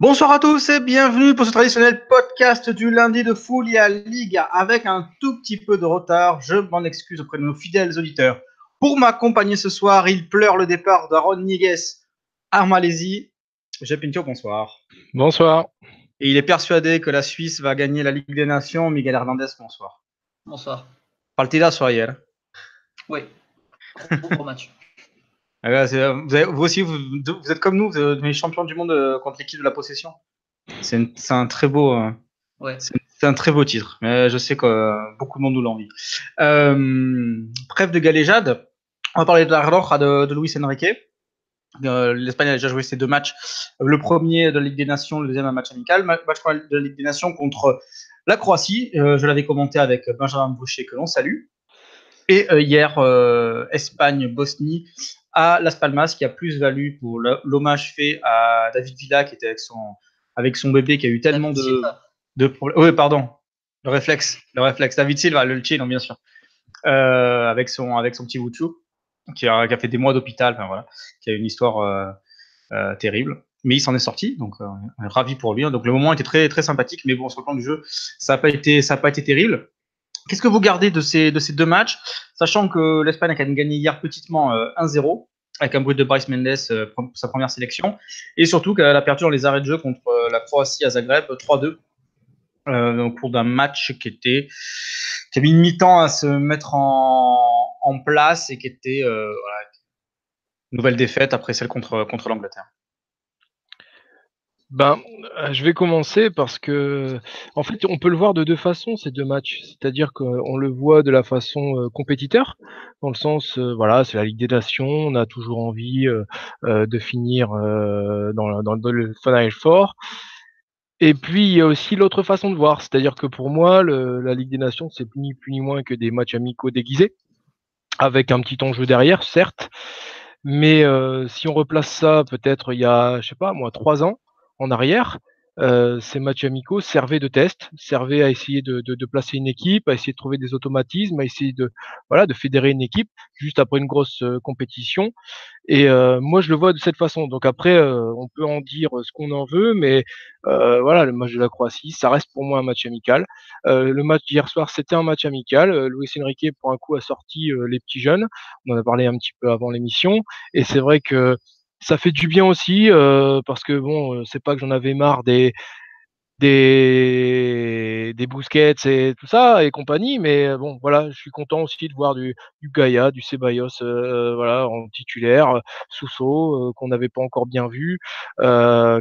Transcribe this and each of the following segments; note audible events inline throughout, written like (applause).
Bonsoir à tous et bienvenue pour ce traditionnel podcast du lundi de Foulia Liga avec un tout petit peu de retard. Je m'en excuse auprès de nos fidèles auditeurs. Pour m'accompagner ce soir, il pleure le départ d'Aaron Niguez à Malaisie. J'ai Pinto, bonsoir. Bonsoir. Et il est persuadé que la Suisse va gagner la Ligue des Nations. Miguel Hernandez, bonsoir. Bonsoir. Partida soir hier. Oui. Gros match. Ah vous, aussi, vous, êtes comme nous, vous êtes champions du monde euh, contre l'équipe de la possession. C'est un très beau, euh, c'est un très beau titre. Mais je sais que euh, beaucoup de monde nous l'envie. bref de galéjade, on va parler de la Roja de, de Luis Enrique. L'Espagne a déjà joué ses deux matchs. Le premier de la Ligue des Nations, le deuxième un match amical. Match de la Ligue des Nations contre la Croatie. je l'avais commenté avec Benjamin Boucher que l'on salue. Et hier, Espagne-Bosnie à Las Palmas, qui a plus valu pour l'hommage fait à David Villa, qui était avec son, avec son bébé, qui a eu tellement de, de problèmes. Oui, pardon, le réflexe, le réflexe. David Silva, le Chino, bien sûr, euh, avec, son, avec son petit Wuchu, qui a, qui a fait des mois d'hôpital, enfin, voilà, qui a une histoire euh, euh, terrible. Mais il s'en est sorti, donc ravi pour lui. Hein. Donc le moment était très, très sympathique, mais bon, sur le plan du jeu, ça n'a pas, été, ça pas été terrible. Qu'est-ce que vous gardez de ces, de ces deux matchs, sachant que l'Espagne a quand même gagné hier petitement 1-0 euh, avec un bruit de Bryce Mendes euh, pour sa première sélection, et surtout qu'elle a perdu dans les arrêts de jeu contre euh, la Croatie à Zagreb 3-2 au cours d'un match qui était qui a mis une mi-temps à se mettre en, place et qui était nouvelle défaite après celle contre l'Angleterre. Ben, euh, je vais commencer parce que, en fait, on peut le voir de deux façons ces deux matchs. C'est-à-dire qu'on le voit de la façon euh, compétiteur, dans le sens, euh, voilà, c'est la Ligue des Nations, on a toujours envie de finir dans, le Final fort. Et puis il y a aussi l'autre façon de voir, c'est-à-dire que pour moi, la Ligue des Nations, c'est ni plus ni moins que des matchs amicaux déguisés, avec un petit enjeu derrière, certes. Mais si on replace ça, peut-être il y a, je sais pas, moi, trois ans en arrière, euh, ces matchs amicaux servaient de test, servaient à essayer de, de, de, placer une équipe, à essayer de trouver des automatismes, à essayer de voilà de fédérer une équipe juste après une grosse euh, compétition. Et euh, moi, je le vois de cette façon. Donc après, euh, on peut en dire ce qu'on en veut, mais euh, voilà, le match de la Croatie, ça reste pour moi un match amical. le match d'hier soir, c'était un match amical. Luis Enrique, pour un coup, a sorti les petits jeunes. On en a parlé un petit peu avant l'émission, et c'est vrai que ça fait du bien aussi parce que bon, c'est pas que j'en avais marre des des des Busquets et tout ça et compagnie, mais bon, voilà, je suis content aussi de voir du du Gaïa, du Ceballos, voilà, en titulaire, Sousso qu'on n'avait pas encore bien vu,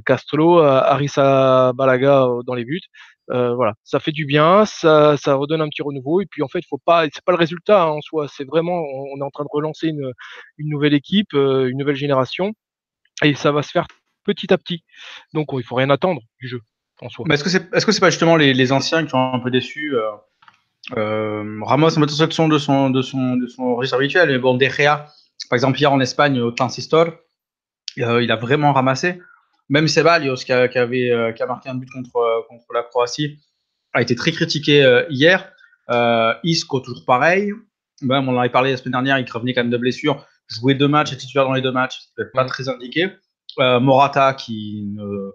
Castro, Arisa Balaga dans les buts. voilà, ça fait du bien, ça, ça redonne un petit renouveau. Et puis en fait, faut pas, c'est pas le résultat hein, en soi, c'est vraiment, on est en train de relancer une, une nouvelle équipe, une nouvelle génération et ça va se faire petit à petit. Donc il faut rien attendre du jeu en soi. Est-ce que c'est est-ce que pas justement les, anciens qui sont un peu déçus euh, euh, Ramos de son de son de son de son registre habituel, mais bon De Gea, par exemple hier en Espagne au Transistor, euh, il a vraiment ramassé. Même Ceballos qui, a, euh, qui a marqué un but contre euh, contre la Croatie a été très critiqué euh, hier. Isco toujours pareil. Même on en avait parlé la semaine dernière, il revenait quand même de blessure jouer deux matchs, et titulaire dans les deux matchs, c'est pas très indiqué. Euh, Morata qui, ne,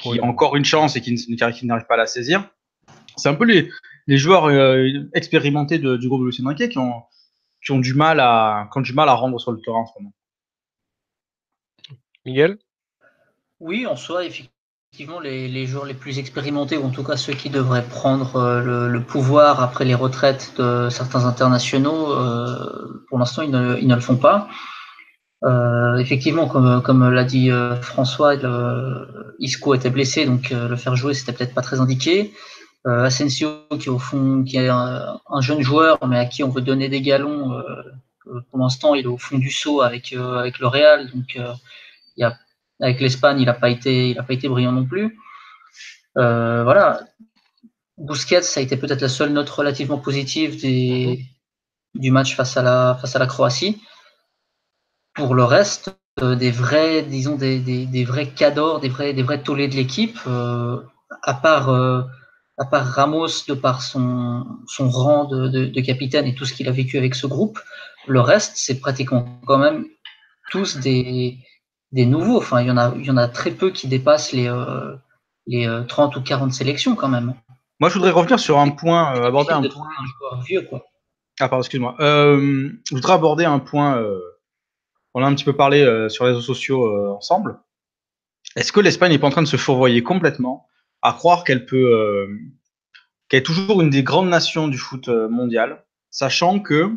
qui a encore une chance et qui, n'arrive pas à la saisir. C'est un peu les, les joueurs euh, expérimentés de, du groupe de Lucien Riquet qui ont, qui, ont du mal à, qui ont du mal à rendre sur le terrain en ce moment. Miguel? Oui, en soi, effectivement effectivement les, joueurs les plus expérimentés, ou en tout cas ceux qui devraient prendre euh, le, pouvoir après les retraites de certains internationaux, euh, pour l'instant ils ne, le font pas. Euh, effectivement, comme, l'a dit François, Isco était blessé, donc le faire jouer c'était peut-être pas très indiqué. Asensio, qui au fond, est un, un, jeune joueur, mais à qui on veut donner des galons, pour l'instant il est au fond du saut avec avec le Real, donc il y a avec l'Espagne, il n'a pas été, il a pas été brillant non plus. Euh, voilà. Busquets, ça a été peut-être la seule note relativement positive des, du match face à la, face à la Croatie. Pour le reste, euh, des vrais, disons, des, des, des, vrais cadors, des vrais, des vrais tollés de l'équipe, euh, à part, à part Ramos, de par son, son rang de, de, de capitaine et tout ce qu'il a vécu avec ce groupe, le reste, c'est pratiquement quand même tous des, des nouveaux. Enfin, il y en a, il y en a très peu qui dépassent les, euh, les 30 ou 40 sélections quand même. Moi, je voudrais revenir sur un point, aborder un point. Un vieux, quoi. Ah, pardon, excuse-moi. je voudrais aborder un point. on a un petit peu parlé sur les réseaux sociaux ensemble. Est-ce que l'Espagne n'est pas en train de se fourvoyer complètement à croire qu'elle peut, qu'elle est toujours une des grandes nations du foot mondial, sachant que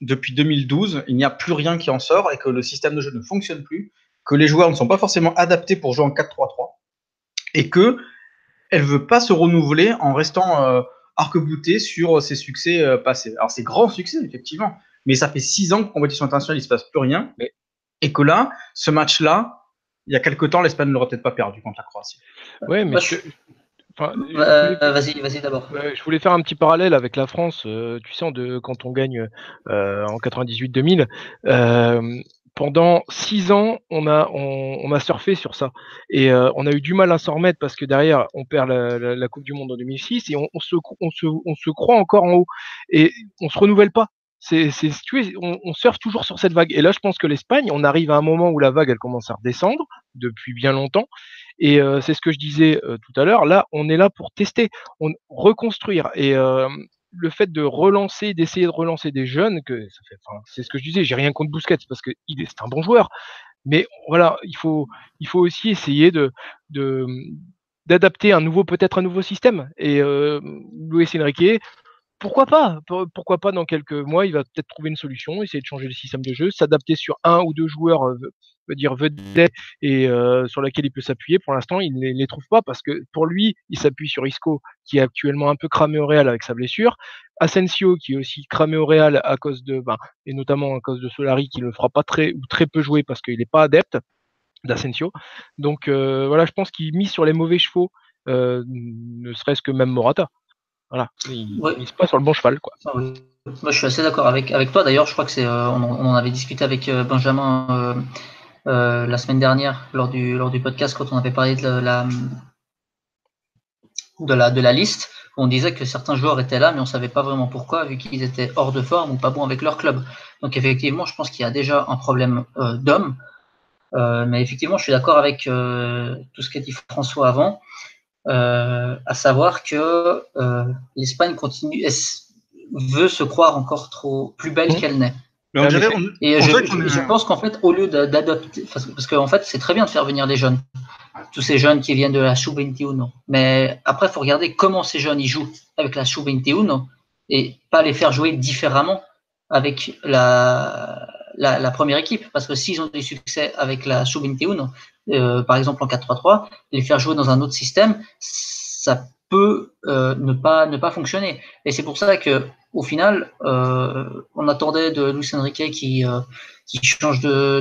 depuis 2012, il n'y a plus rien qui en sort et que le système de jeu ne fonctionne plus, que les joueurs ne sont pas forcément adaptés pour jouer en 4-3-3 et que elle veut pas se renouveler en restant euh, arc-boutée sur ses succès euh, passés. Alors c'est grand succès effectivement, mais ça fait six ans que compétition internationale il se passe plus rien et que là, ce match-là, il y a quelque temps, l'Espagne ne l'aurait peut-être pas perdu contre la Croatie. Ouais, mais euh, vas-y, vas-y d'abord. je voulais faire un petit parallèle avec la France. Euh, tu sais, de, quand on gagne euh, en 98-2000, pendant six ans, on a, surfé sur ça. Et on a eu du mal à s'en remettre parce que derrière, on perd la, Coupe du Monde en 2006 et on, se, croit encore en haut. Et on se renouvelle pas. C'est, on, on surfe toujours sur cette vague. Et là, je pense que l'Espagne, on arrive à un moment où la vague, elle commence à redescendre depuis bien longtemps. Et c'est ce que je disais tout à l'heure. Là, on est là pour tester, on, reconstruire. Et le fait de relancer, d'essayer de relancer des jeunes, que c'est ce que je disais. J'ai rien contre Busquets parce que il est, c'est un bon joueur. Mais voilà, il faut, il faut aussi essayer de, de d'adapter un nouveau, peut-être un nouveau système. Et euh, Luis Enrique, pourquoi pas? Pourquoi pas dans quelques mois, il va peut-être trouver une solution, essayer de changer le système de jeu, s'adapter sur un ou deux joueurs, euh, veut dire vedettes et euh, sur laquelle il peut s'appuyer. Pour l'instant, il ne les, trouve pas parce que pour lui, il s'appuie sur Isco, qui est actuellement un peu cramé au Real avec sa blessure, Asensio, qui est aussi cramé au Real à cause de, ben, et notamment à cause de Solari, qui ne le fera pas très ou très peu jouer parce qu'il n'est pas adepte d'Asensio. Donc euh, voilà, je pense qu'il mise sur les mauvais chevaux, ne serait-ce que même Morata. Voilà, il, ne se pas sur le bon cheval. Quoi. Ah Moi, je suis assez d'accord avec, avec toi. D'ailleurs, je crois que c'est, euh, on, en avait discuté avec euh, Benjamin euh, la semaine dernière lors du, lors du podcast quand on avait parlé de la, de la, de la liste. On disait que certains joueurs étaient là, mais on savait pas vraiment pourquoi, vu qu'ils étaient hors de forme ou pas bons avec leur club. Donc effectivement, je pense qu'il y a déjà un problème d'homme. mais effectivement, je suis d'accord avec tout ce qu'a dit François avant. Euh, à savoir que euh, l'Espagne continue, veut se croire encore trop plus belle mmh. qu'elle n'est. Et je, pense qu'en fait, au lieu d'adopter, parce qu'en fait, c'est très bien de faire venir des jeunes, tous ces jeunes qui viennent de la Sub 21, mais après, il faut regarder comment ces jeunes ils jouent avec la Sub 21 et pas les faire jouer différemment avec la, la, première équipe, parce que s'ils ont des succès avec la Sub 21, euh, par exemple en 4-3-3, les faire jouer dans un autre système, ça peut euh, ne pas ne pas fonctionner. Et c'est pour ça que au final, euh, on attendait de Luis Enrique qui qui change de,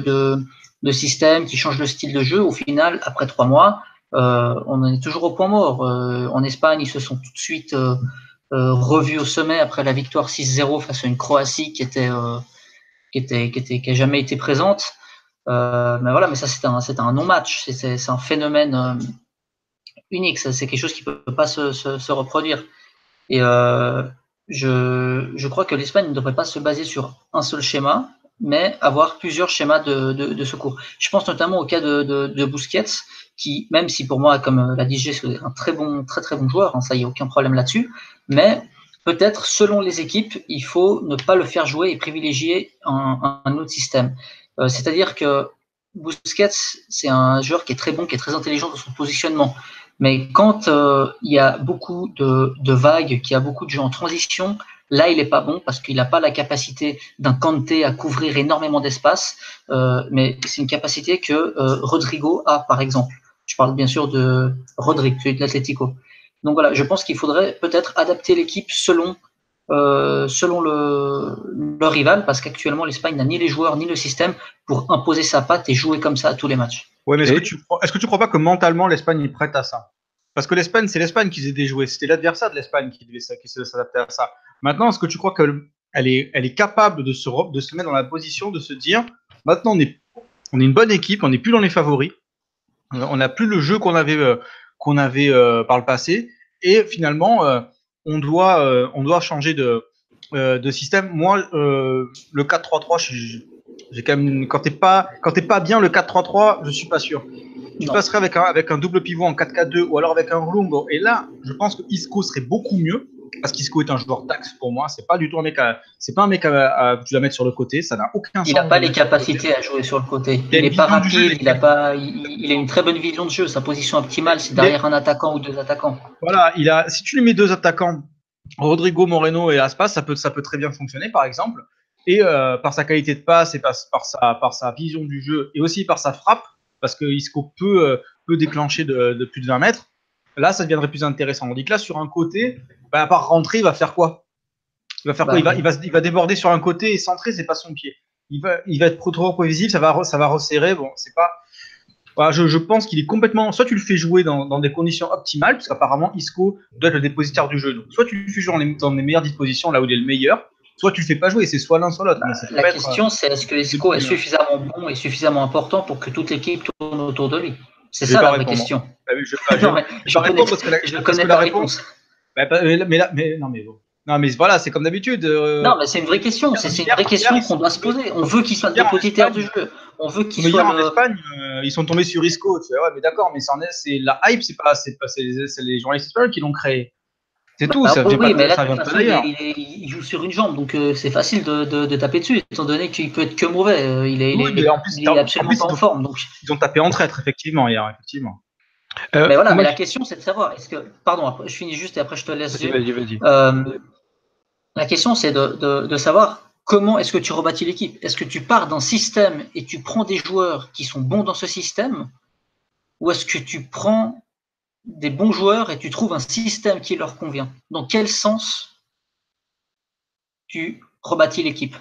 de, système, qui change le style de jeu. Au final, après trois mois, on en est toujours au point mort. en Espagne, ils se sont tout de suite revus au sommet après la victoire 6-0 face à une Croatie qui était qui était qui était qui a jamais été présente. Euh, mais voilà, mais ça c'est un, un non-match, c'est un phénomène euh, unique, c'est quelque chose qui ne peut pas se, se, reproduire. Et euh, je, crois que l'Espagne ne devrait pas se baser sur un seul schéma, mais avoir plusieurs schémas de, secours. Je pense notamment au cas de, de, Busquets, qui, même si pour moi, comme l'a dit c'est un très bon, très très bon joueur, hein, ça y a aucun problème là-dessus, mais peut-être selon les équipes, il faut ne pas le faire jouer et privilégier un, un autre système. Euh, c'est-à-dire que Busquets, c'est un joueur qui est très bon, qui est très intelligent dans son positionnement. Mais quand euh, il y a beaucoup de, vagues, qu'il y a beaucoup de jeux en transition, là, il n'est pas bon parce qu'il n'a pas la capacité d'un Kanté à couvrir énormément d'espace. Euh, mais c'est une capacité que Rodrigo a, par exemple. Je parle bien sûr de Rodrigo, de l'Atlético. Donc voilà, je pense qu'il faudrait peut-être adapter l'équipe selon euh, selon le, rival, parce qu'actuellement l'Espagne n'a ni les joueurs ni le système pour imposer sa patte et jouer comme ça à tous les matchs. Ouais, mais est-ce que tu est-ce que tu crois pas que mentalement l'Espagne est prête à ça? Parce que l'Espagne, c'est l'Espagne qui s'est déjouée, c'était l'adversaire de l'Espagne qui devait s'adapter à ça. Maintenant, est-ce que tu crois qu'elle est, elle est capable de se, de se mettre dans la position de se dire maintenant on est, on est une bonne équipe, on n'est plus dans les favoris, on n'a plus le jeu qu'on avait, euh, qu'on avait euh, par le passé, et finalement on doit, euh, on doit changer de, euh, de système. Moi, euh, le 4-3-3, j'ai quand même, quand t'es pas, quand pas bien le 4-3-3, je suis pas sûr. tu passerais avec un, avec un double pivot en 4-4-2 ou alors avec un Rumbo. Et là, je pense que Isco serait beaucoup mieux parce qu'Isco est un joueur d'axe pour moi. C'est pas du tout un mec c'est pas un mec à, tu dois mettre sur le côté. Ça n'a aucun sens. Il n'a pas les capacités à jouer sur le côté. Il n'est pas rapide. il a pas, il, a une très bonne vision de jeu. Sa position optimale, c'est derrière un attaquant ou deux attaquants. Voilà, il a. Si tu lui mets deux attaquants, Rodrigo Moreno et Aspas, ça peut, ça peut très bien fonctionner, par exemple. Et euh, par sa qualité de passe et par, par, sa, par sa vision du jeu et aussi par sa frappe, parce que Isco peut, euh, peut déclencher de, de, plus de 20 mètres, là, ça deviendrait plus intéressant. On dit que là, sur un côté, bah, à part rentrer, il va faire quoi? Il va faire quoi? Bah, il va, il, va, il va déborder sur un côté et centrer, c'est pas son pied. Il va, il va être trop prévisible, ça va, ça va resserrer. Bon, c'est pas. Voilà, je, je, pense qu'il est complètement. Soit tu le fais jouer dans, dans des conditions optimales, parce qu'apparemment Isco doit être le dépositaire du jeu. Donc, soit tu le fais jouer dans les, dans les meilleures dispositions, là où il est le meilleur, soit tu le fais pas jouer, c'est soit l'un soit l'autre. la question, euh, c'est est-ce que Isco est suffisamment bon et suffisamment important pour que toute l'équipe tourne autour de lui? C'est ça la vraie question. Bah je, (laughs) je, connais, parce que la, je connais la réponse. Bah, mais, là, mais, non, mais bon. Non, mais voilà, c'est comme d'habitude. Euh... Non, mais c'est une vraie question. C'est une vraie question qu'on doit se poser. On veut qu'il soit dépositaire du jeu. On veut qu'il soit. en Espagne, euh, ils sont tombés sur Isco. Tu vois, ouais, mais d'accord, mais c'est la hype, c'est pas, c'est pas, les journalistes espagnols qui l'ont créé. C'est tout, bah, ça, oui, pas, mais là, ça vient pas d'ailleurs. Il, il, joue sur une jambe, donc euh, c'est facile de, de, de, taper dessus, étant donné qu'il peut être que mauvais. Euh, il est, oui, il est, en plus, il est absolument en plus, pas en forme. Donc... Ils ont tapé en traître, effectivement, hier, effectivement. Euh, mais voilà, mais la question c'est de savoir, est-ce que, pardon, je finis juste et après je te laisse. Vas-y, vas-y. Euh, la question c'est de, de, de, savoir comment est-ce que tu rebâtis l'équipe. Est-ce que tu pars d'un système et tu prends des joueurs qui sont bons dans ce système, ou est-ce que tu prends des bons joueurs et tu trouves un système qui leur convient Dans quel sens tu rebâtis l'équipe?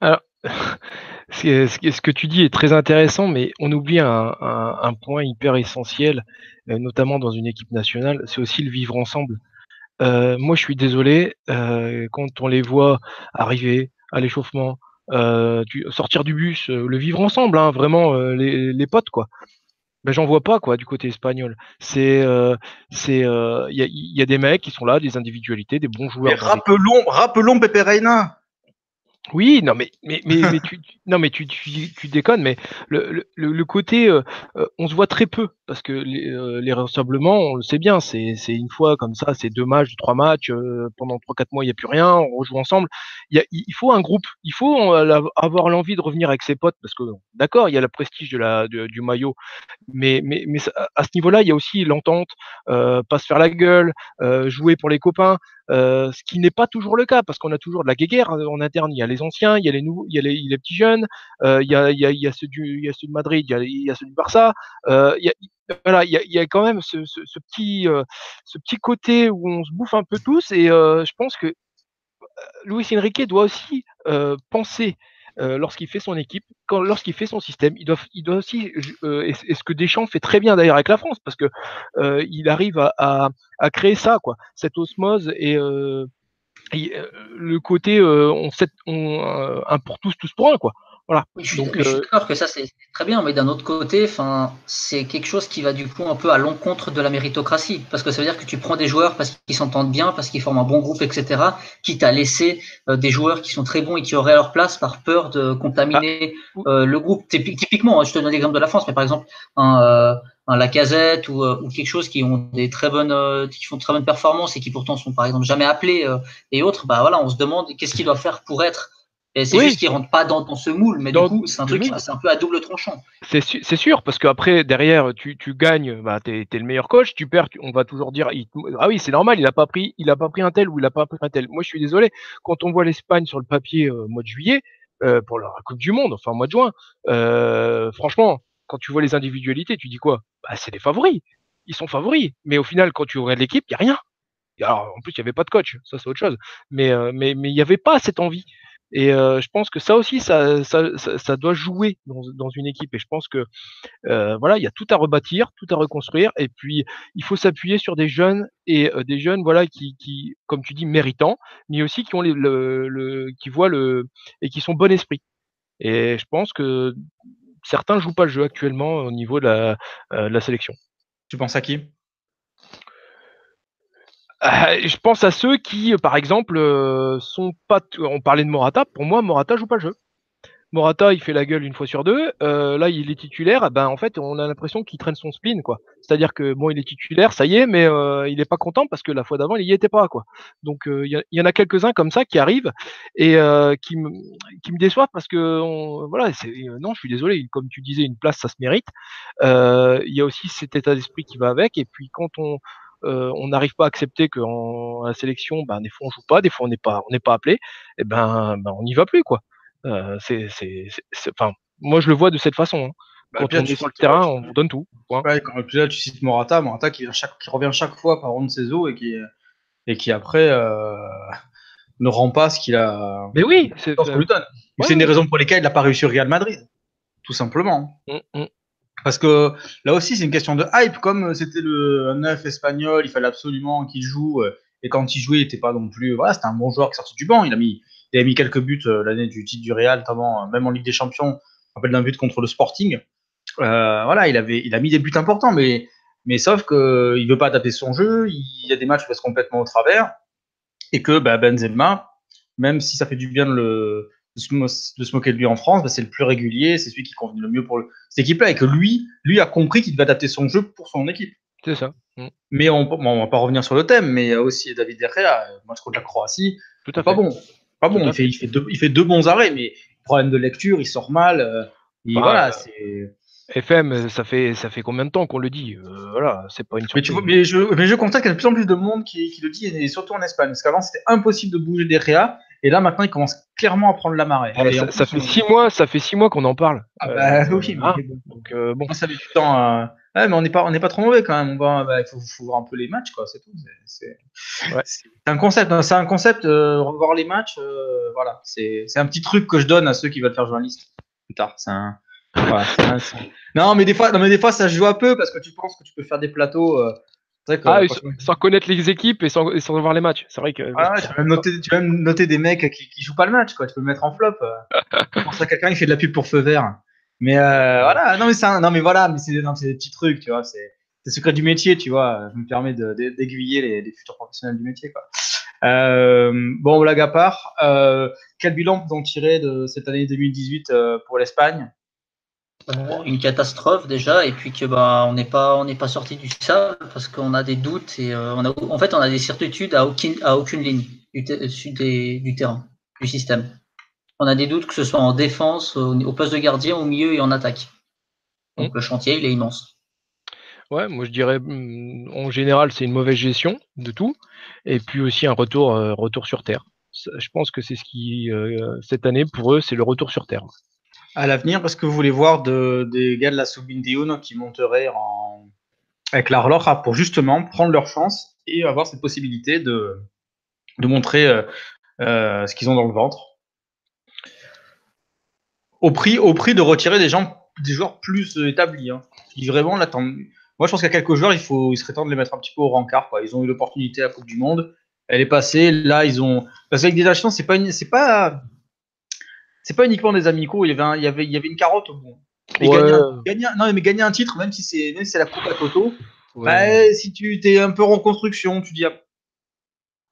Alors, (laughs) ce que tu dis est très intéressant, mais on oublie un, point hyper essentiel, euh, notamment dans une équipe nationale, c'est aussi le vivre ensemble. Euh, moi, je suis désolé, euh, quand on les voit arriver à l'échauffement, sortir du bus, le vivre ensemble, hein, vraiment les, les, potes, quoi. Ben, j'en vois pas quoi du côté espagnol. C'est c'est il y, a, y, a, des mecs qui sont là, des individualités, des bons joueurs. Mais rappelons rappelons Pepe Reina. Oui, non, mais, mais, mais, mais tu, non, mais tu, tu, tu, déconnes, mais le, le, le côté, euh, euh, on se voit très peu, parce que les, euh, les rassemblements, on le sait bien, c'est une fois comme ça, c'est deux matchs, trois matchs, pendant trois, quatre mois, il n'y a plus rien, on rejoue ensemble. Il, faut un groupe, il faut avoir l'envie de revenir avec ses potes, parce que, d'accord, il y a le prestige du maillot, mais, à ce niveau-là, il y a aussi l'entente, pas se faire la gueule, jouer pour les copains. Euh, ce qui n'est pas toujours le cas parce qu'on a toujours de la guéguerre euh, en interne. Il y a les anciens, il y a les nouveaux, il y a les, petits jeunes, euh, il, y a, ceux de Madrid, il y a, ceux du Barça. Euh, il y a, voilà, il y a, quand même ce, petit, euh, ce petit côté où on se bouffe un peu tous et je pense que Luis Enrique doit aussi penser euh, lorsqu'il fait son équipe, lorsqu'il fait son système, il doit, il doit aussi, euh, et, ce que Deschamps fait très bien d'ailleurs avec la France, parce que euh, il arrive à, créer ça, quoi, cette osmose et, le côté un pour tous, tous pour un, quoi. Voilà. je suis, euh, d'accord que ça c'est très bien, mais d'un autre côté, enfin, c'est quelque chose qui va du coup un peu à l'encontre de la méritocratie, parce que ça veut dire que tu prends des joueurs parce qu'ils s'entendent bien, parce qu'ils forment un bon groupe, etc., quitte à laisser euh, des joueurs qui sont très bons et qui auraient leur place par peur de contaminer ah. euh, le groupe. Typiquement, hein, je te donne l'exemple de la France, mais par exemple un, un Lacazette ou, ou, quelque chose qui ont des très bonnes, qui font de très bonnes performances et qui pourtant sont par exemple jamais appelés et autres, bah voilà, on se demande qu'est-ce qu'il doit faire pour être c'est juste qu'il rentre pas dans, dans, ce moule, mais du coup, c'est un truc, c'est un peu à double tranchant. C'est sûr, parce qu'après, derrière, tu, tu gagnes, bah, tu es, le meilleur coach, tu perds, on va toujours dire, ah oui, c'est normal, il a pas pris, il a pas pris un tel ou il a pas pris un tel. Moi, je suis désolé, quand on voit l'Espagne sur le papier au euh, mois de juillet, euh, pour la Coupe du Monde, enfin, mois de juin, euh, franchement, quand tu vois les individualités, tu dis quoi? Bah, C'est des favoris. Ils sont favoris. Mais au final, quand tu regardes l'équipe, il n'y a rien. Alors, en plus, il n'y avait pas de coach, ça c'est autre chose. Mais il n'y avait pas cette envie. Et je pense que ça aussi, ça, ça, ça, doit jouer dans, dans, une équipe. Et je pense que voilà, il y a tout à rebâtir, tout à reconstruire. Et puis, il faut s'appuyer sur des jeunes et des jeunes, voilà, qui, qui, comme tu dis, méritants, mais aussi qui ont le, le, qui voient le et qui sont bon esprit. Et je pense que certains jouent pas le jeu actuellement au niveau de la, de la sélection. Tu penses à qui? Euh, je pense à ceux qui, par exemple, euh, sont pas. On parlait de Morata. Pour moi, Morata joue pas le jeu. Morata, il fait la gueule une fois sur deux. Euh, là, il est titulaire. Ben, en fait, on a l'impression qu'il traîne son spleen, quoi. C'est-à-dire que bon, il est titulaire, ça y est, mais euh, il n'est pas content parce que la fois d'avant, il y était pas, quoi. Donc, euh, il y, en a quelques-uns comme ça qui arrivent et qui me qui me déçoivent parce que voilà, non, je suis désolé. Comme tu disais, une place, ça se mérite. Il y a aussi cet état d'esprit qui va avec. Et puis, quand on on n'arrive pas à accepter qu'en la sélection, ben, des fois on joue pas, des fois on n'est pas, on n'est pas appelé, et ben, ben on n'y va plus quoi. Euh, c'est, enfin, moi je le vois de cette façon. Hein. Bah, quand on est sur le terrain, on donne tout. Ouais, quand là, tu cites Morata, Morata qui, chaque, qui revient chaque fois par de ses os et qui, et qui après euh, (laughs) ne rend pas ce qu'il a. Mais oui, c'est C'est une des raisons pour lesquelles il n'a pas réussi au Real Madrid, tout simplement. Mmh, mmh. Parce que là aussi, c'est une question de hype. Comme c'était le neuf espagnol, il fallait absolument qu'il joue. Euh, et quand il jouait, il n'était pas non plus. Voilà, c'était un bon joueur qui sortait du banc. Il a mis, il a mis quelques buts euh, l'année du titre du Real, notamment euh, même en Ligue des Champions. Je rappelle d'un but contre le Sporting. Euh, voilà, il avait, il a mis des buts importants, mais, mais sauf que il veut pas adapter son jeu. Il y a des matchs où il passe complètement au travers, et que bah, Benzema, même si ça fait du bien de, le, de, se, moquer de lui en France, bah, c'est le plus régulier, c'est celui qui convient le mieux pour le, cette équipe-là, et que lui, lui a compris qu'il devait adapter son jeu pour son équipe. C'est ça. Mm. Mais on, on va pas revenir sur le thème, mais il y a aussi David Derrea, match contre la Croatie. Tout à fait. Pas bon. Pas bon, il fait, il, fait deux, il fait deux bons arrêts, mais problème de lecture, il sort mal. Euh, bah, voilà, c'est. FM, ça fait, ça fait combien de temps qu'on le dit euh, Voilà, c'est pas une surprise. Mais, je, mais je constate qu'il y a de plus en plus de monde qui, qui le dit, et surtout en Espagne. Parce qu'avant, c'était impossible de bouger des réas, et là, maintenant, il commence clairement à prendre la marée. ça, fait six mois, ça fait six mois qu'on en parle. Ah bah euh, (laughs) oui, hein, donc bon. Ça fait du temps. Ouais, mais on n'est pas, on n'est pas trop mauvais quand même. Bah, il faut, faut, voir un peu les matchs, quoi. C'est tout. C'est un concept. C'est un concept. Euh, revoir les matchs. Euh, voilà. C'est un petit truc que je donne à ceux qui veulent faire journaliste plus tard. C'est un, non, mais des fois, non, mais des fois, ça joue un peu parce que tu penses que tu peux faire des plateaux. Euh, ah, sans, connaître les équipes et sans, sans voir les matchs. C'est vrai que. Ah, tu, peux même noter, tu peux même noter des mecs qui, qui jouent pas le match, quoi. Tu peux le mettre en flop. (laughs) tu penses à quelqu'un qui fait de la pub pour feu vert. Mais euh, voilà, non mais, ça, non mais voilà, mais c'est des, des petits trucs, tu vois, c'est le secret du métier, tu vois. Je me permets d'aiguiller les, les, futurs professionnels du métier, quoi. Euh, bon, blague à part, euh, quel bilan peut-on tirer de cette année 2018 euh, pour l'Espagne? Une catastrophe déjà, et puis que bah on n'est pas on n'est pas sorti du sable parce qu'on a des doutes et euh, on a en fait on a des certitudes à aucune à aucune ligne du, du, du terrain du système on a des doutes que ce soit en défense, au, poste de gardien, au milieu et en attaque. Donc mmh. le chantier, il est immense. Ouais, moi je dirais mmh, en général c'est une mauvaise gestion de tout, et puis aussi un retour, euh, retour sur terre. Je pense que c'est ce qui euh, cette année pour eux c'est le retour sur terre. À l'avenir, est-ce que vous voulez voir des gars de la Subindiun qui monteraient en... avec la Roloja pour justement prendre leur chance et avoir cette possibilité de, montrer euh, ce qu'ils ont dans le ventre? Au prix, au prix de retirer des joueurs plus euh, établis. Hein. Là, moi, je pense a quelques joueurs, il faut, il serait temps de les mettre un petit peu au rencard. Ils ont eu l'opportunité à la Coupe du Monde, elle est passée. Là, ils ont. Parce qu'avec des actions, c'est pas, c'est pas, c'est pas uniquement des amicaux. Il y avait, il y avait, il y avait une carotte au bout. gagner, non, mais gagner un titre, même si c'est, même si c'est la Coupe à Toto, bah, si tu es un peu en construction, tu dis, ah,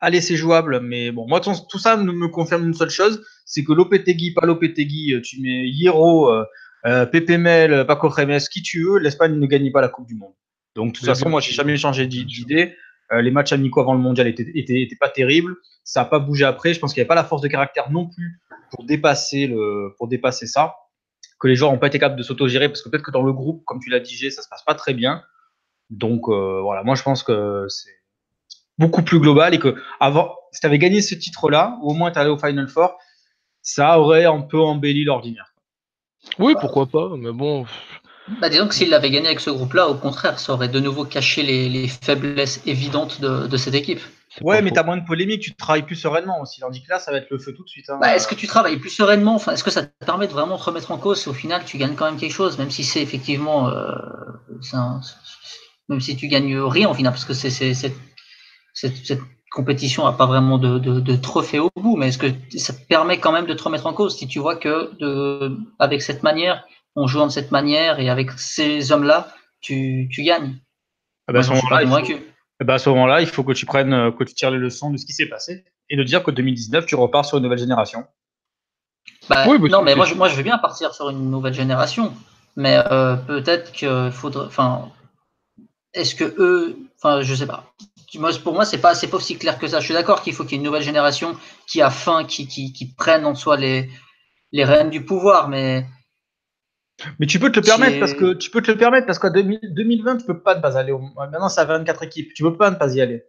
allez, c'est jouable. Mais bon, moi, tout ça me confirme une seule chose c'est que Lopetegui, pas Lopetegui, euh, tu mets Hiro, euh, euh, Pepe Mel, Paco Remes, qui tu veux, l'Espagne ne gagne pas la Coupe du Monde. Donc, de toute façon, moi, j'ai jamais changé d'idée. les matchs amicaux avant le mondial étaient, étaient, pas terribles. Ça n'a pas bougé après. Je pense qu'il n'y avait pas la force de caractère non plus pour dépasser, le, pour dépasser ça. Que les joueurs n'ont pas été capables de s'autogérer parce que peut-être que dans le groupe, comme tu l'as dit, ça se passe pas très bien. Donc voilà, moi je pense que c'est beaucoup plus global et que avant, si tu avais gagné ce titre-là, ou au moins tu allé au Final Four, ça aurait un peu embelli l'ordinaire. Oui, pourquoi pas, mais bon. Bah, disons que s'il l'avait gagné avec ce groupe-là, au contraire, ça aurait de nouveau caché les, faiblesses évidentes de, cette équipe. Ouais, mais t'as moins de polémique, tu travailles plus sereinement aussi. Tandis que là, ça va être le feu tout de suite. Hein. Bah, est-ce que tu travailles plus sereinement? Enfin, Est-ce que ça te permet de vraiment te remettre en cause si au final tu gagnes quand même quelque chose, même si c'est effectivement. Euh, même si tu gagnes rien au final, parce que c'est cette, cette, compétition n'a pas vraiment de, de, trophée au bout, mais est-ce que ça te permet quand même de te remettre en cause si tu vois que de, avec cette manière, en jouant de cette manière et avec ces hommes-là, tu, tu gagnes? Ah bah, eh bah, à ce moment-là, il faut que tu prennes, que tu tires les leçons de ce qui s'est passé et de dire que 2019, tu repars sur une nouvelle génération. Bah, bah, non, mais moi je, moi je veux bien partir sur une nouvelle génération, mais peut-être qu'il faudrait. Enfin, est-ce que eux. Enfin, je sais pas. pour moi, c'est pas, pas aussi clair que ça. Je suis d'accord qu'il faut qu'il y ait une nouvelle génération qui a faim, qui, qui, qui prenne en soi les, les rênes du pouvoir, mais. Mais tu peux te le permettre parce que tu peux te le permettre parce qu'en 2020 tu peux pas te aller. Au... Maintenant c'est à 24 équipes, tu peux pas ne pas y aller.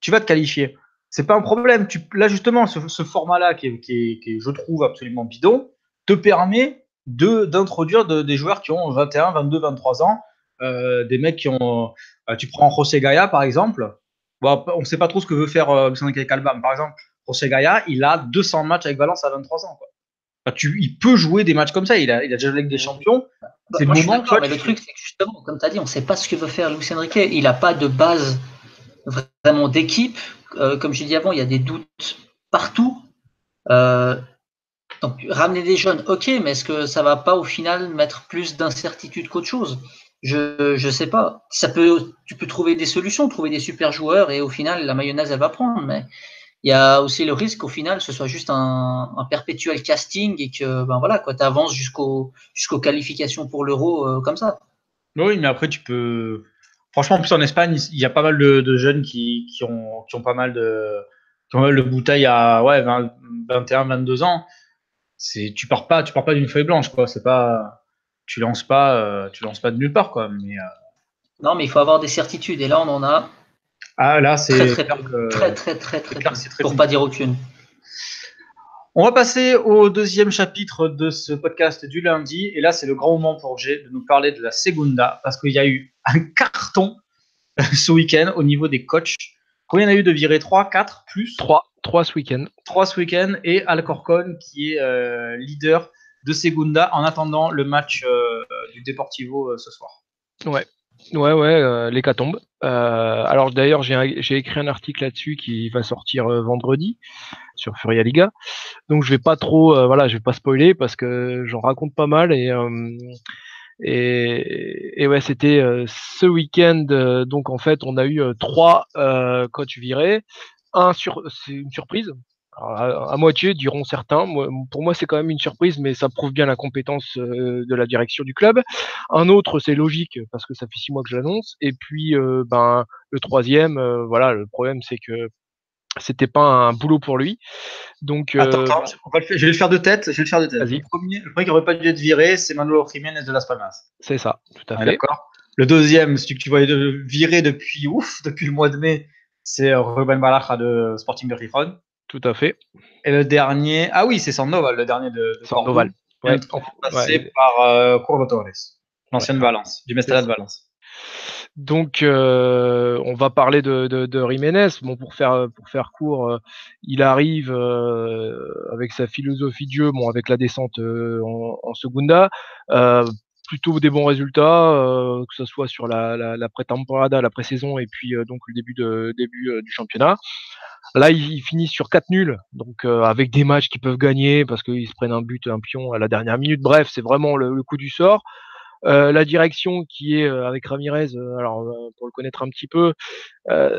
Tu vas te qualifier. C'est pas un problème. Tu... Là justement, ce, format-là qui est, qui, je trouve, absolument bidon, te permet de d'introduire des joueurs qui ont 21, 22, 23 ans, euh, des mecs qui ont. Euh, tu prends José Gaia par exemple. Bon, on ne sait pas trop ce que veut faire euh, Calbam. Par exemple, José Gaia, il a 200 matchs avec Valence à 23 ans. Quoi tu, il peut jouer des matchs comme ça. Il a, il a déjà joué avec des champions. Bah, c'est le moment. mais le truc, c'est que justement, comme tu as dit, on ne sait pas ce que veut faire Luis Enrique. Il n'a pas de base vraiment d'équipe. Euh, comme j'ai dit avant, il y a des doutes partout. Euh, donc, ramener des jeunes, ok, mais est-ce que ça va pas au final mettre plus d'incertitude qu'autre chose? Je ne sais pas. Ça peut, tu peux trouver des solutions, trouver des super joueurs et au final, la mayonnaise, elle va prendre. Mais il y a aussi le risque qu'au final ce soit juste un, un, perpétuel casting et que ben voilà quoi tu avances jusqu'au jusqu'aux qualifications pour l'euro euh, comme ça. Oui, mais après tu peux franchement en plus en Espagne, il y a pas mal de, de jeunes qui, qui, ont, qui ont pas mal de qui ont mal de bouteilles à ouais 21 22 ans. C'est tu pars pas tu pars pas d'une feuille blanche quoi, c'est pas tu lances pas euh, tu lances pas de nulle part quoi mais euh, Non, mais il faut avoir des certitudes et là on en a ah là, c'est très très, très très très très pour pas dire aucune. On va passer au deuxième chapitre de ce podcast du lundi. Et là, c'est le grand moment pour G de nous parler de la Segunda, parce qu'il y a eu un (laughs) carton ce week-end au niveau des coachs. Combien il y en a eu de virés 3, 4, plus? 3, 3 ce week-end. 3 ce week-end. Et Alcorcon, qui est euh, leader de Segunda en attendant le match euh, du Deportivo euh, ce soir. Ouais, Ouais, ouais, euh, l'hécatombe. Euh, alors d'ailleurs, j'ai écrit un article là-dessus qui va sortir euh, vendredi sur Furia Liga. Donc je vais pas trop, euh, voilà, je vais pas spoiler parce que j'en raconte pas mal et et, et, ouais, c'était ce week-end. donc en fait, on a eu trois coachs virés. Un sur, c'est une surprise à, moitié, diront certains. pour moi, c'est quand même une surprise, mais ça prouve bien la compétence euh, de la direction du club. Un autre, c'est logique parce que ça fait six mois que je l'annonce. Et puis, euh, ben, le troisième, euh, voilà, le problème, c'est que c'était pas un boulot pour lui. Donc, attends, attends je vais le faire de tête. Je vais le faire de tête. Le premier, le premier qui aurait pas dû être viré, c'est Manuel Jiménez de Las Palmas. C'est ça, tout à fait. D'accord. Le deuxième, celui que tu voyais virer depuis ouf, depuis le mois de mai, c'est Ruben Balaja de Sporting de Gijón. Tout à fait. Et le dernier, ah oui, c'est Sandoval, le dernier de, de Sandoval. Ouais. Passé par euh, Torres, l'ancienne Valence, du Mestalla de Valence. Donc, euh, on va parler de, de, de, Jiménez. Bon, pour faire pour faire court, euh, il arrive euh, avec sa philosophie de jeu, bon, avec la descente euh, en, en, Segunda, plutôt des bons résultats, que ce soit sur la, la, pré-temporada, la pré-saison, et puis donc le début début du championnat. Là, ils, finissent sur 4 nuls, donc euh, avec des matchs qu'ils peuvent gagner parce qu'ils se prennent un but, un pion à la dernière minute. Bref, c'est vraiment le, coup du sort. Euh, la direction qui est euh, avec Ramirez, alors pour le connaître un petit peu,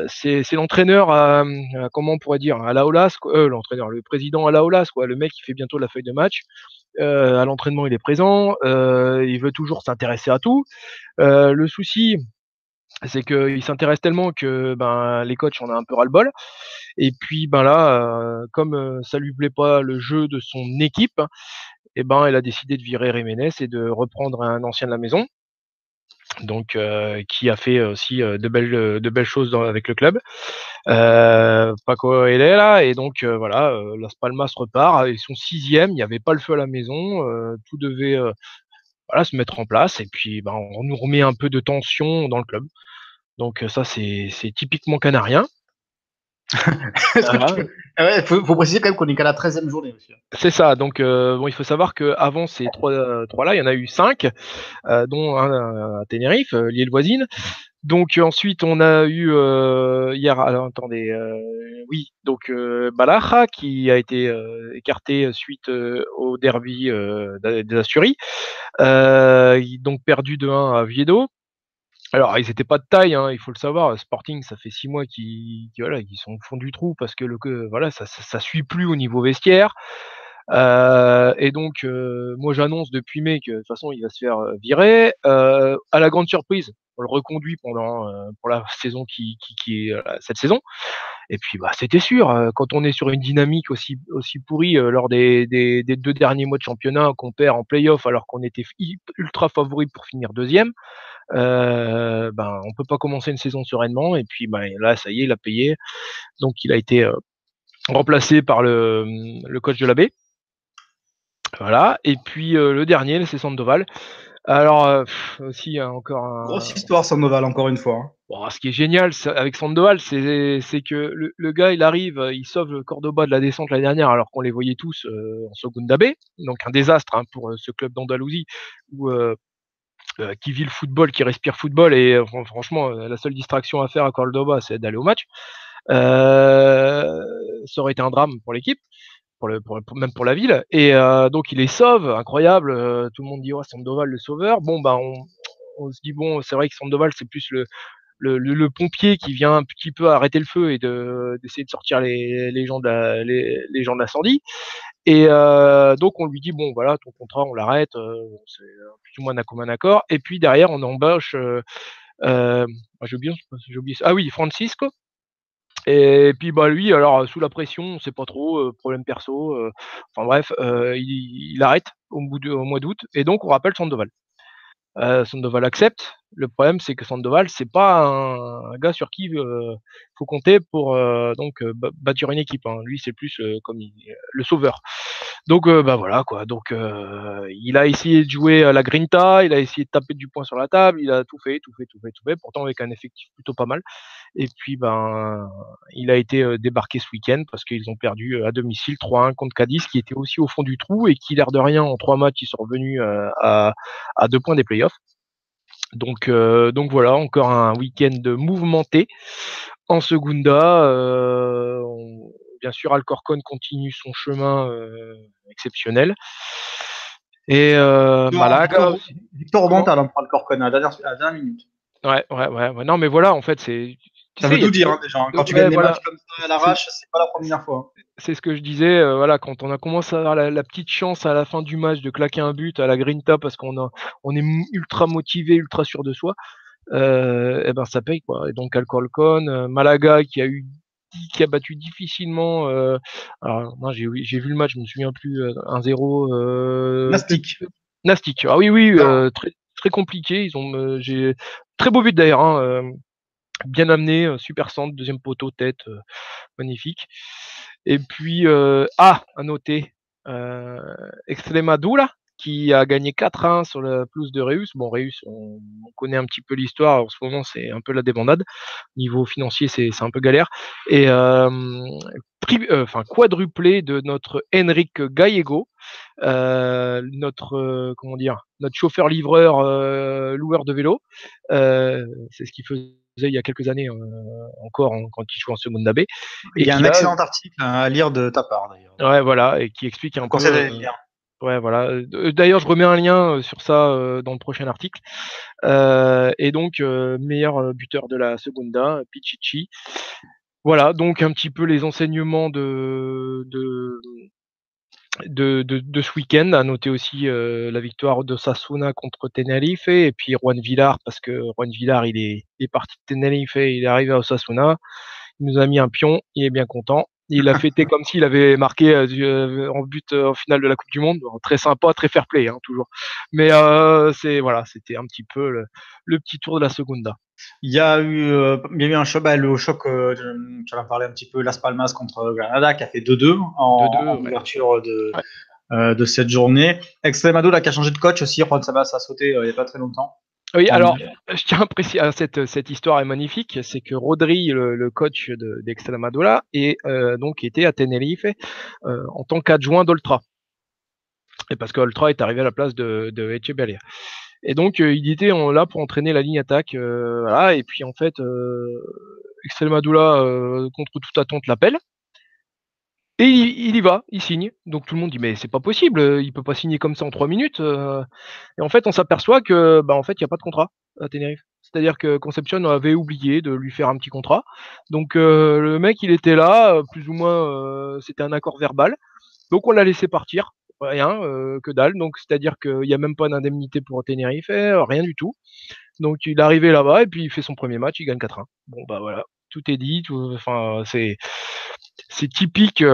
c'est l'entraîneur à, comment on pourrait dire à la Olas, l'entraîneur, le président à la Olas, le mec qui fait bientôt la feuille de match. À l'entraînement, il est présent, il veut toujours s'intéresser à tout. le souci, c'est qu'il s'intéresse tellement que ben, les coachs en a un peu ras-le-bol. Et puis ben là, euh, comme euh, ça lui plaît pas le jeu de son équipe, eh ben elle a décidé de virer Jiménez et de reprendre un ancien de la maison. Donc euh, qui a fait aussi de belles de belles choses avec le club. Paco est là et donc voilà, Las Palmas repart. Ils sont sixième, il n'y avait pas le feu à la maison, tout devait se mettre en place et puis ben, on nous remet un peu de tension dans le club. Donc ça c'est typiquement canarien. (laughs) ah ouais, faut, faut, préciser quand même qu'on est qu'à la 13e journée, monsieur. C'est ça. Donc, euh, bon, il faut savoir qu'avant ces trois, trois là, il y en a eu cinq, euh, dont un à Tenerife, euh, l'île voisine. Donc ensuite, on a eu hier, alors, attendez, oui, donc Balaja qui a été écarté suite au derby des Asturies, donc perdu de 1 à Viedo. Alors, ils n'étaient pas de taille, hein, il faut le savoir. Sporting, ça fait six mois qu'ils voilà, sont au fond du trou parce que le, voilà, ça, ça, suit plus au niveau vestiaire. Et donc, moi, j'annonce depuis mai que de toute façon, il va se faire virer. à la grande surprise, on le reconduit pendant pour la saison qui, qui, qui est cette saison. Et puis, bah, c'était sûr. quand on est sur une dynamique aussi aussi pourrie lors des, des, des, deux derniers mois de championnat qu'on perd en playoff alors qu'on était ultra favori pour finir deuxième, euh, ben on peut pas commencer une saison sereinement. Et puis, ben, là, ça y est, il a payé. Donc, il a été remplacé par le, le coach de la baie. Voilà. Et puis le dernier, c'est Sandoval. Alors, euh, aussi, encore un. Grosse histoire, Sandoval, encore une fois. Hein. Bon, ce qui est génial avec Sandoval, c'est que le, le, gars, il arrive, il sauve le Cordoba de la descente l'année dernière, alors qu'on les voyait tous euh, en Segunda B. Donc, un désastre hein, pour euh, ce club d'Andalousie où. qui vit le football, qui respire football, et franchement, la seule distraction à faire à Cordoba, c'est d'aller au match. ça aurait été un drame pour l'équipe même pour la ville. Et euh, donc il les sauve, incroyable. Euh, tout le monde dit oh, Sandoval le sauveur. Bon ben on, se dit bon c'est vrai que Sandoval c'est plus le, le, pompier qui vient un petit peu arrêter le feu et de d'essayer de sortir les, les gens de les, gens de l'incendie. Et euh, donc on lui dit bon voilà ton contrat on l'arrête, c'est plus ou moins un commun accord. Et puis derrière on embauche euh, ah oui Francisco et puis bah lui, alors sous la pression, on sait pas trop, euh, problème perso, euh, enfin bref, euh, il, arrête au, bout au mois d'août, et donc on rappelle Sandoval. Sandoval accepte. Le problème, c'est que Sandoval, c'est pas un, gars sur qui euh, faut compter pour euh, donc bâtir une équipe. Hein. Lui, c'est plus comme le sauveur. Donc, bah voilà quoi. Donc, il a essayé de jouer à la grinta, il a essayé de taper du poing sur la table, il a tout fait, tout fait, tout fait, tout fait. Pourtant, avec un effectif plutôt pas mal. Et puis, ben, il a été débarqué ce week-end parce qu'ils ont perdu à domicile 3-1 contre Cadiz, qui était aussi au fond du trou et qui, l'air de rien, en trois matchs, ils sont revenus à, à deux points des playoffs. Donc, euh, donc voilà, encore un week-end mouvementé en Segunda. Euh, bien sûr, Alcorcon continue son chemin euh, exceptionnel. Et Malaga. Victor, remonte pour Alcorcon à la dernière, minute. Ouais, ouais, ouais, Non, mais voilà, en fait, c'est. Ça veut tout dire, hein, déjà. Hein. Quand tu gagnes des matchs comme ça à l'arrache, c'est pas la première fois. Hein c'est ce que je disais, euh, voilà, quand on a commencé à avoir la, petite chance à la fin du match de claquer un but à la Grinta parce qu'on a, on est ultra motivé, ultra sûr de soi, euh, et eh ben ça paye quoi. Et donc Alcorcon, euh, Malaga qui a eu qui a battu difficilement. Euh, alors non, j'ai vu le match, je me souviens plus. 1-0. Euh, Nastic. Nastic. Ah oui oui, ah. très très compliqué. Ils ont j'ai très beau but d'ailleurs. Hein, bien amené, super centre, deuxième poteau, tête, magnifique. Et puis, euh, ah, à noter, euh, Extremadura, qui a gagné 4-1 sur la pelouse de Reus. Bon, Reus, on, connaît un petit peu l'histoire. En ce moment, c'est un peu la débandade. Niveau financier, c'est un peu galère. Et euh, euh, enfin quadruplé de notre Henrik Gallego, euh, notre euh, comment dire, notre chauffeur livreur loueur de vélo. c'est ce qu'il faisait il y a quelques années encore quand il jouait en seconde AB. Il y a un excellent article à lire de ta part d'ailleurs. Ouais, voilà, et qui explique un peu. Voilà. D'ailleurs, je remets un lien sur ça dans le prochain article. et donc, meilleur buteur de la Segunda, Pichichi. Voilà, donc un petit peu les enseignements de, de, ce week-end. À noter aussi euh, la victoire de Sasuna contre Tenerife et puis Juan Villar, parce que Juan Villar, il est, il est parti de Tenerife, il est arrivé à Osasuna. Il nous a mis un pion, il est bien content. Il a fêté comme s'il avait marqué euh, euh, en but euh, en finale de la Coupe du Monde. très sympa, très fair play, hein, toujours. Mais c'est voilà, c'était un petit peu le, petit tour de la Segunda. Il y a eu, il y a eu un choc, bah, le choc, tu en parlé un petit peu, Las Palmas contre Granada, qui a fait 2-2 en, ouverture de, de cette journée. Extremadura qui a changé de coach aussi, Juan Sabas a sauté il n'y a pas très longtemps. Oui, alors, je tiens à préciser, cette, cette histoire est magnifique, c'est que Rodri, le, coach d'Extremadura, et euh, donc était à Tenerife euh, en tant qu'adjoint d'Oltra. Et parce qu'Oltra est arrivé à la place de, de. Et donc, euh, il était là pour entraîner la ligne attaque. voilà, et puis, en fait, Extremadura, contre toute attente, l'appelle. Et il, y va, il signe. Donc tout le monde dit mais c'est pas possible, il peut pas signer comme ça en trois minutes. Euh. Et en fait, on s'aperçoit que bah en fait, il n'y a pas de contrat à Tenerife. C'est-à-dire que Conception avait oublié de lui faire un petit contrat. Donc euh, le mec, il était là, plus ou moins, euh, c'était un accord verbal. Donc on l'a laissé partir, rien, que dalle. Donc c'est-à-dire qu'il n'y a même pas d'indemnité pour Tenerife, rien du tout. Donc il est arrivé là-bas et puis il fait son premier match, il gagne 4-1. Bon bah voilà, tout est dit. enfin c'est c'est typique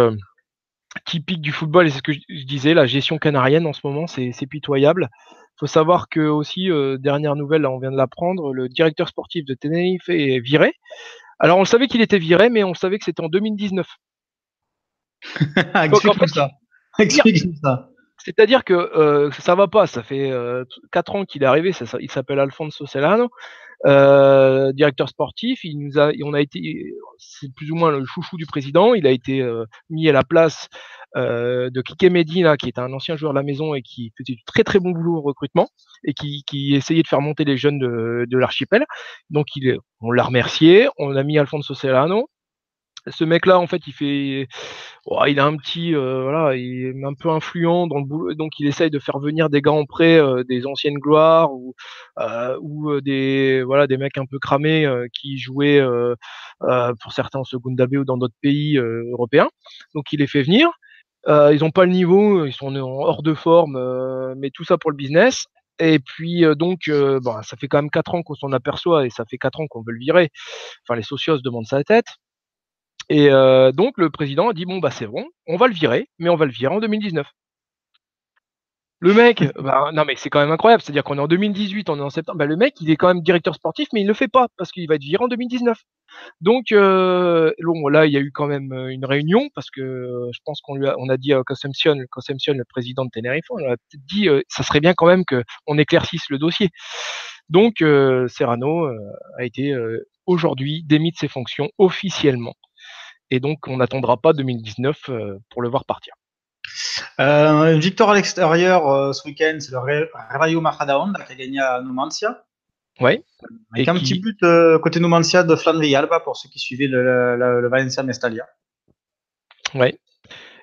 typique du football et c'est ce que je disais, la gestion canarienne en ce moment, c'est pitoyable. Il faut savoir que aussi, dernière nouvelle, là, on vient de l'apprendre, le directeur sportif de Tenerife est viré. Alors on savait qu'il était viré, mais on savait que c'était en 2019. (laughs) Explique-nous ça. ça. C'est-à-dire que euh, ça va pas, ça fait euh, 4 ans qu'il est arrivé, ça, il s'appelle Alfonso Celano, euh, directeur sportif, il nous a, on a été, c'est plus ou moins le chouchou du président, il a été euh, mis à la place euh, de Kike Medina, qui est un ancien joueur de la maison et qui faisait du très très bon boulot au recrutement et qui, qui essayait de faire monter les jeunes de, de l'archipel. Donc il, on l'a remercié, on a mis Alfonso Celano, ce mec-là, en fait, il fait, il a un petit, euh, voilà, il est un peu influent dans le boulot, donc il essaye de faire venir des gars en prêt, euh, des anciennes gloires ou euh, des, voilà, des mecs un peu cramés qui jouaient pour certains en Segunda B ou dans d'autres pays européens. Donc il les fait venir. ils n'ont pas le niveau, ils sont hors de forme, mais tout ça pour le business. Et puis donc, bon, ça fait quand même quatre ans qu'on s'en aperçoit et ça fait quatre ans qu'on veut le virer. Enfin, les socios demandent sa tête. Et euh, donc le président a dit bon bah c'est bon, on va le virer, mais on va le virer en 2019. Le mec, (laughs) bah, non mais c'est quand même incroyable, c'est-à-dire qu'on est en 2018, on est en septembre, bah, le mec il est quand même directeur sportif, mais il le fait pas parce qu'il va être viré en 2019. Donc euh, bon, là il y a eu quand même euh, une réunion parce que je pense qu'on lui a, on a dit à Concepcion, le président de Tenerife, on a dit ça serait bien quand même que on éclaircisse le dossier. Donc Serrano a été aujourd'hui démis de ses fonctions officiellement et donc on n'attendra pas 2019 euh, pour le voir partir. Euh, une victoire à l'extérieur euh, ce week-end, c'est le Rayo Majadahonda qui a gagné à Numancia. Oui. Avec un petit but côté Numancia de Flan Villalba pour ceux qui suivaient le, Valencia Mestalia. Oui.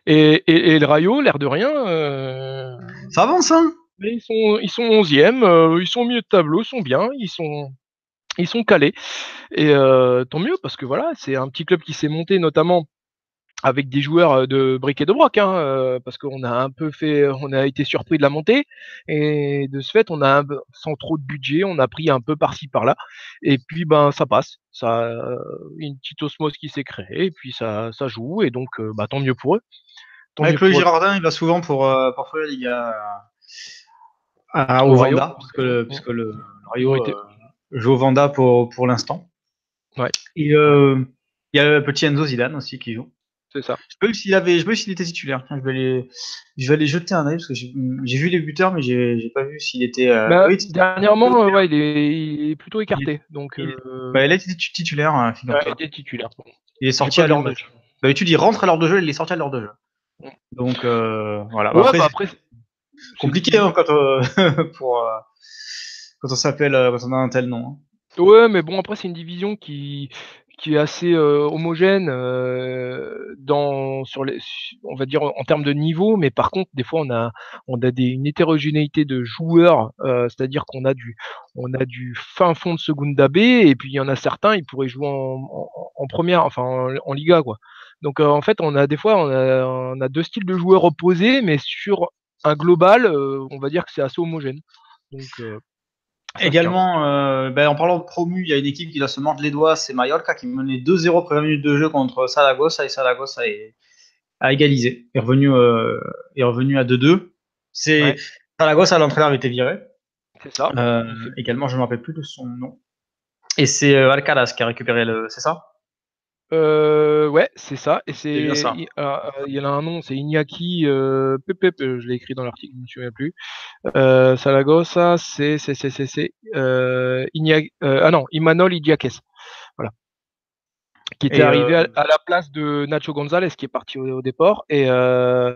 Et, le Rayo, l'air de rien. Ça avance, hein ils sont, ils sont 11e, ils sont au milieu de tableau, ils sont bien, ils sont, ils sont calés. Et euh, tant mieux, parce que voilà, c'est un petit club qui s'est monté notamment avec des joueurs euh, de briques et de broc, hein, euh, parce qu'on a un peu fait, on a été surpris de la montée, et de ce fait, on a sans trop de budget, on a pris un peu par-ci par-là, et puis ben ça passe, ça, une petite osmose qui s'est créée, et puis ça, ça joue, et donc bah, tant mieux pour eux. avec le Girardin, il va souvent pour faire la Liga à, au Vanda, puisque le, puisque le, Rio était Vanda pour, pour l'instant. Ouais. Et euh, il y a le petit Enzo Zidane aussi qui joue. C'est ça. Je peux s'il avait, je peux s'il était titulaire. Je vais aller, je vais aller jeter un œil parce que j'ai vu les buteurs, mais j'ai pas vu s'il était. Euh... Bah, oui, dernièrement, ouais, il, est, il, est, plutôt écarté. Donc, il, euh... bah, il a été titulaire. Hein, ouais, il était titulaire. Il est sorti à l'heure de jeu. Tu dis rentre à l'heure de jeu, il est sorti à l'heure de jeu. Donc euh, voilà. Ouais, après, après compliqué hein, quand euh, (laughs) pour euh, quand on s'appelle, euh, quand on a un tel nom. Hein. Ouais, mais bon, après, c'est une division qui, qui est assez euh, homogène euh, dans sur les on va dire en termes de niveau mais par contre des fois on a on a des, une hétérogénéité de joueurs c'est-à-dire qu'on a du on a du fin fond de Segunda B et puis il y en a certains ils pourraient jouer en, en, première enfin en, Liga quoi donc en fait on a des fois on a, on a deux styles de joueurs opposés mais sur un global on va dire que c'est assez homogène donc Également, euh, ben, en parlant de promu, il y a une équipe qui doit se mordre les doigts, c'est Mallorca qui menait 2-0 après 20 minutes de jeu contre Saragossa et Saragossa a, égalisé, est revenu, euh, est revenu à 2-2. C'est ouais. Saragossa, l'entraîneur avait été viré. C'est ça. Euh, également, je ne me rappelle plus de son nom. Et c'est Alcaraz qui a récupéré le. C'est ça? Euh, ouais, c'est ça. Et c'est, il, y en a un nom, c'est Iñaki. Euh, je l'ai écrit dans l'article, je ne me souviens plus. Euh, Salagosa, c'est, c'est, c'est, c'est, euh, Iñaki, euh, ah non, Imanol Idiakes. Voilà. Qui était arrivé à, à, la place de Nacho Gonzalez, qui est parti au, au départ, et euh,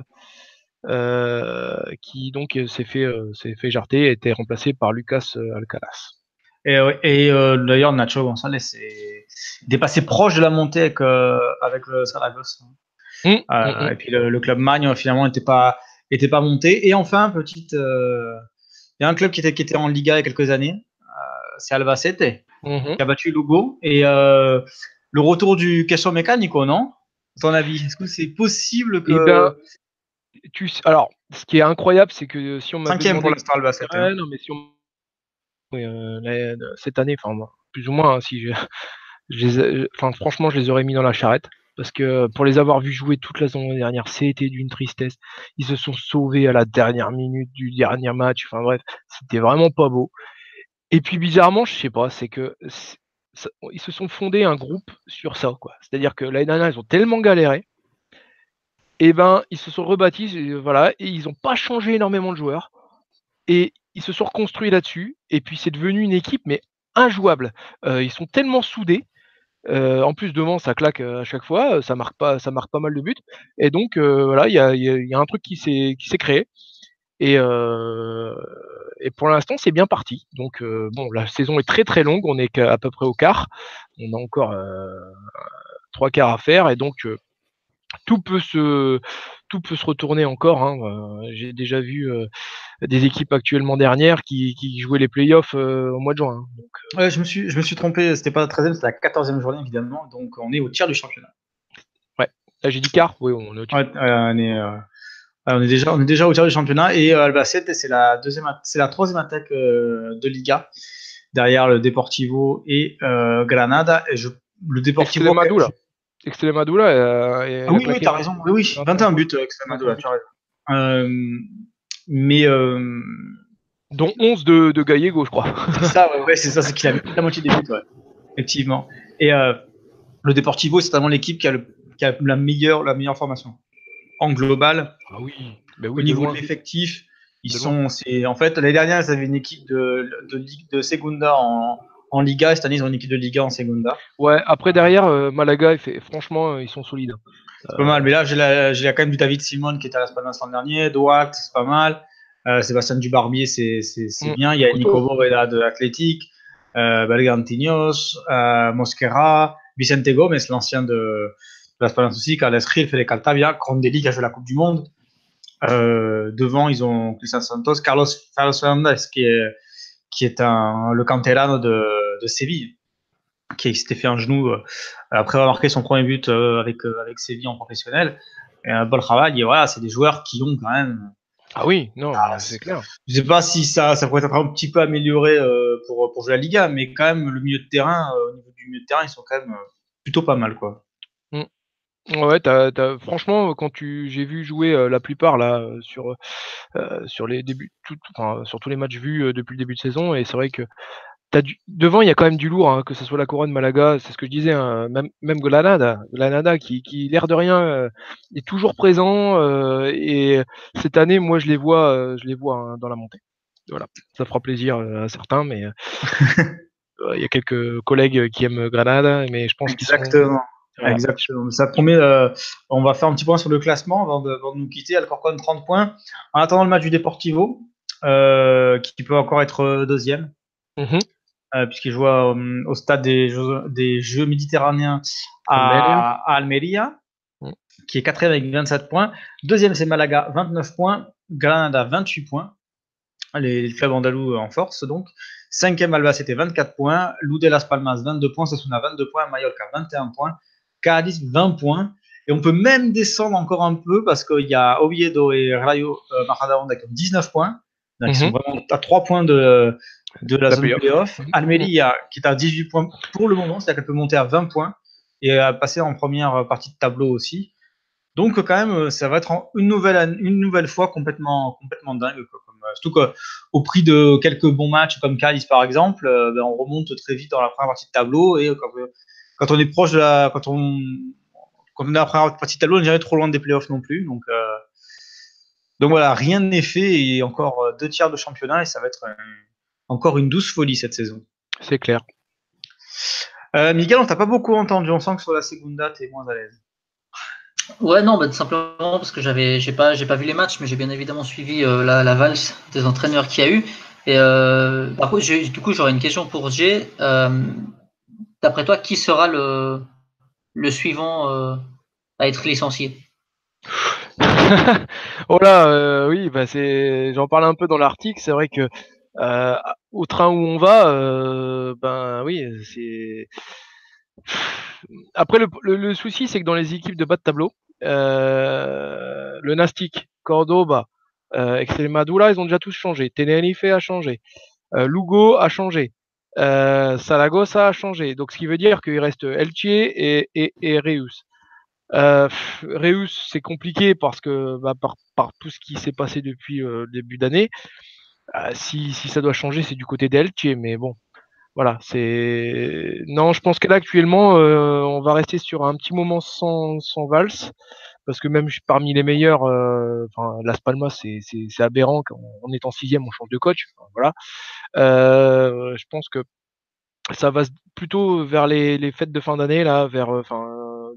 qui donc s'est fait, s'est fait jarter et était remplacé par Lucas Alcaraz. Et, et euh, d'ailleurs, Nacho Gonzalez est dépassé proche de la montée avec, euh, avec le Saragosse. Mmh, euh, mmh, mmh. Et puis le, le, club Magne finalement n'était pas, était pas monté. Et enfin, petite, euh, il y a un club qui était, qui était en Liga il y a quelques années, c'est Albacete, qui a battu Lugo. Et le retour du Queso Mécanico, non? Ton avis, est-ce que c'est possible que. Eh ben, tu, alors, ce qui est incroyable, c'est que si on m'a Cinquième pour l'instant, Albacete. Ouais, non, mais si on... euh, cette année, plus ou moins, hein, si franchement, je les aurais mis dans la charrette. Parce que pour les avoir vus jouer toute la saison dernière, c'était d'une tristesse. Ils se sont sauvés à la dernière minute du dernier match. Enfin bref, c'était vraiment pas beau. Et puis bizarrement, je sais pas, c'est que ils se sont fondés un groupe sur ça, quoi. C'est-à-dire que l'année dernière, ils ont tellement galéré, et ben ils se sont rebâtis, voilà, et ils n'ont pas changé énormément de joueurs, et ils se sont reconstruits là-dessus, et puis c'est devenu une équipe mais injouable. Euh, ils sont tellement soudés. Euh, en plus devant, ça claque euh, à chaque fois, ça marque pas, ça marque pas mal de buts. Et donc voilà, il y a, un truc qui s'est créé. Et, pour l'instant, c'est bien parti. Donc, bon, la saison est très très longue. On est à peu près au quart. On a encore trois quarts à faire. Et donc, tout peut se tout peut se retourner encore. Hein. J'ai déjà vu des équipes actuellement dernières qui, qui jouaient les playoffs au mois de juin. Hein. Donc, ouais, je me suis je me suis trompé. C'était pas la 13e, c'était la 14e journée évidemment. Donc on est au tiers du championnat. Ouais. Là j'ai dit quart. Oui, on est au tiers. Ouais, on est on est déjà, on est déjà au tiers du championnat et euh, Albacete, c'est la deuxième, c'est la troisième attaque euh, de Liga derrière le Deportivo et euh, Granada. Et je, le Deportivo. Extremadura. Extremadura. Euh, ah oui, oui, t'as raison. Oui, oui, 21 buts Extremadura. Tu as raison. mais dont 11 de, de Gallego, je crois. C'est ça, ouais, c'est ça, c'est qu'il a mis la moitié des buts, ouais. effectivement. Et le Deportivo, c'est vraiment l'équipe qui a, le, qui a la meilleure, la meilleure formation en global. Ah oui. Ben au niveau de l'effectif, ils sont. C'est en fait l'année dernière, ils avaient une équipe de, de, de Segunda en, en, Liga. Cette année, ils ont une équipe de Liga en Segunda. Ouais. Après derrière, euh, Malaga, fait, franchement, euh, ils sont solides. C'est pas mal. Mais là, j'ai quand même du David Simon qui était à la Spalmas l'an dernier. Duarte, c'est pas mal. Euh, Sébastien Dubarbier, c'est mm. bien. Il y a Nico Boveda de l'Athletic. Euh, Belgantinos, Mosquera, Vicente Gomez, l'ancien de, Las aussi, Carles Gil, Fede Caltavia, Crondelli qui a joué la Coupe du Monde. Euh, devant, ils ont Cristian Santos, Carlos, Carlos Fernandez qui est, qui est un, le canterano de, de Séville, qui s'était fait un genou euh, après avoir marqué son premier but euh, avec, avec Séville en professionnel. Et un bon travail. Et voilà, c'est des joueurs qui ont quand même. Ah oui, non, ah, c'est clair. Je sais pas si ça, ça pourrait être un petit peu amélioré pour, pour jouer la Liga, mais quand même, le milieu de terrain, au niveau du milieu de terrain, ils sont quand même plutôt pas mal, quoi. Ouais, t'as as franchement, quand tu j'ai vu jouer, euh, la plupart là, euh, sur, euh, sur les débuts tout enfin, sur tous les matchs vus, depuis le début de saison et c'est vrai que du devant, il y a quand même du lourd, hein, que ce soit la couronne Malaga, c'est ce que je disais, hein, même même Granada Granada qui qui l'air de rien, est toujours présent, et cette année, moi je les vois, je les vois, hein, dans la montée. Voilà, ça fera plaisir, à certains, mais il y a quelques collègues qui aiment Granada, mais je pense qu'ils sont Exactement. Exactement. Ça promet, euh, on va faire un petit point sur le classement avant de, nous quitter. Alcorcon 30 points. En attendant le match du Deportivo, euh, qui peut encore être deuxième, mhm. Euh, puisqu'il joue au stade des Jeux, des Jeux méditerranéens à, Almeria, mhm. qui est quatrième avec 27 points. Deuxième, c'est Malaga, 29 points. Granada, 28 points. Les, clubs andalous en force, donc. Cinquième, Alba, c'était 24 points. Loudé Las Palmas, 22 points. Sasuna, 22 points. Mallorca, 21 points. Cadiz 20 points. Et on peut même descendre encore un peu parce qu'il y a Oviedo et Rayo euh, Majadahonda qui ont 19 points. Donc, Ils sont mhm. vraiment à 3 points de, de la, zone playoff. Almeria qui est à 18 points pour le moment, c'est-à-dire qu'elle peut monter à 20 points et passer en première partie de tableau aussi. Donc quand même, ça va être une nouvelle, une nouvelle fois complètement, complètement dingue. surtout qu'au prix de quelques bons matchs comme Cadiz par exemple, euh, ben, on remonte très vite dans la première partie de tableau et quand, quand on est proche de la, quand on, quand on est après la partie tableau, on n'est jamais trop loin des playoffs non plus. Donc, euh, donc voilà, rien n'est fait et encore euh, deux tiers de championnat et ça va être encore une douce folie cette saison. C'est clair. Euh, Miguel, on t'a pas beaucoup entendu. On sent que sur la Segunda, tu es moins à l'aise. Ouais, non, bah, simplement parce que j'avais, j'ai pas, j'ai pas vu les matchs, mais j'ai bien évidemment suivi la, la, valse des entraîneurs qu'il y a eu. Et par contre, du coup, j'aurais une question pour Jay. D'après toi, qui sera le, le suivant euh, à être licencié? (laughs) Oh là, euh, oui, bah c'est, j'en parle un peu dans l'article. C'est vrai que euh, au train où on va, ben oui, c'est. Après, le, souci, c'est que dans les équipes de bas de tableau, le Nastic, Cordoba, Extremadura, ils ont déjà tous changé. Tenerife a changé. Lugo a changé. Saragossa a changé. Donc, ce qui veut dire qu'il reste Elche et, Reus. Reus, c'est compliqué parce que bah, par, tout ce qui s'est passé depuis le début d'année. Si, si, ça doit changer, c'est du côté d'Elche, mais bon, voilà, c'est. Non, je pense que là actuellement, euh, on va rester sur un petit moment sans, valse, parce que même parmi les meilleurs, euh, Las Palmas, c'est, aberrant qu'en étant sixième, on change de coach. voilà. Euh, je pense que ça va plutôt vers les, fêtes de fin d'année, là, vers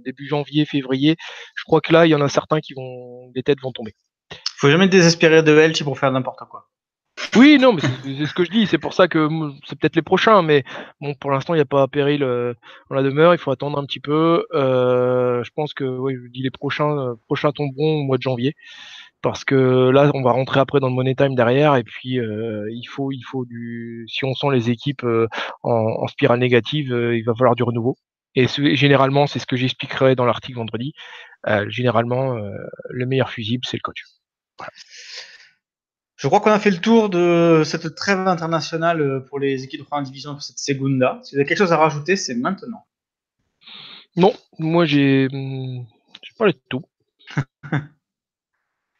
début janvier, février. Je crois que là, il y en a certains qui vont, des têtes vont tomber. Faut jamais désespérer de pour faire n'importe quoi. Oui, non, mais c'est ce que je dis. C'est pour ça que c'est peut-être les prochains, mais bon, pour l'instant, il n'y a pas péril euh, dans la demeure. Il faut attendre un petit peu. Euh, je pense que, je dis les prochains, euh, prochains tomberont au mois de janvier, parce que là, on va rentrer après dans le money time derrière, et puis il faut, il faut du. Si on sent les équipes en, spirale négative, il va falloir du renouveau. Et généralement, c'est ce que j'expliquerai dans l'article vendredi. généralement, le meilleur fusible, c'est le coach. Je crois qu'on a fait le tour de cette trêve internationale euh, pour les équipes de première division pour cette Segunda. Si vous avez quelque chose à rajouter, c'est maintenant. Non, moi j'ai hmm, pas de tout. (laughs)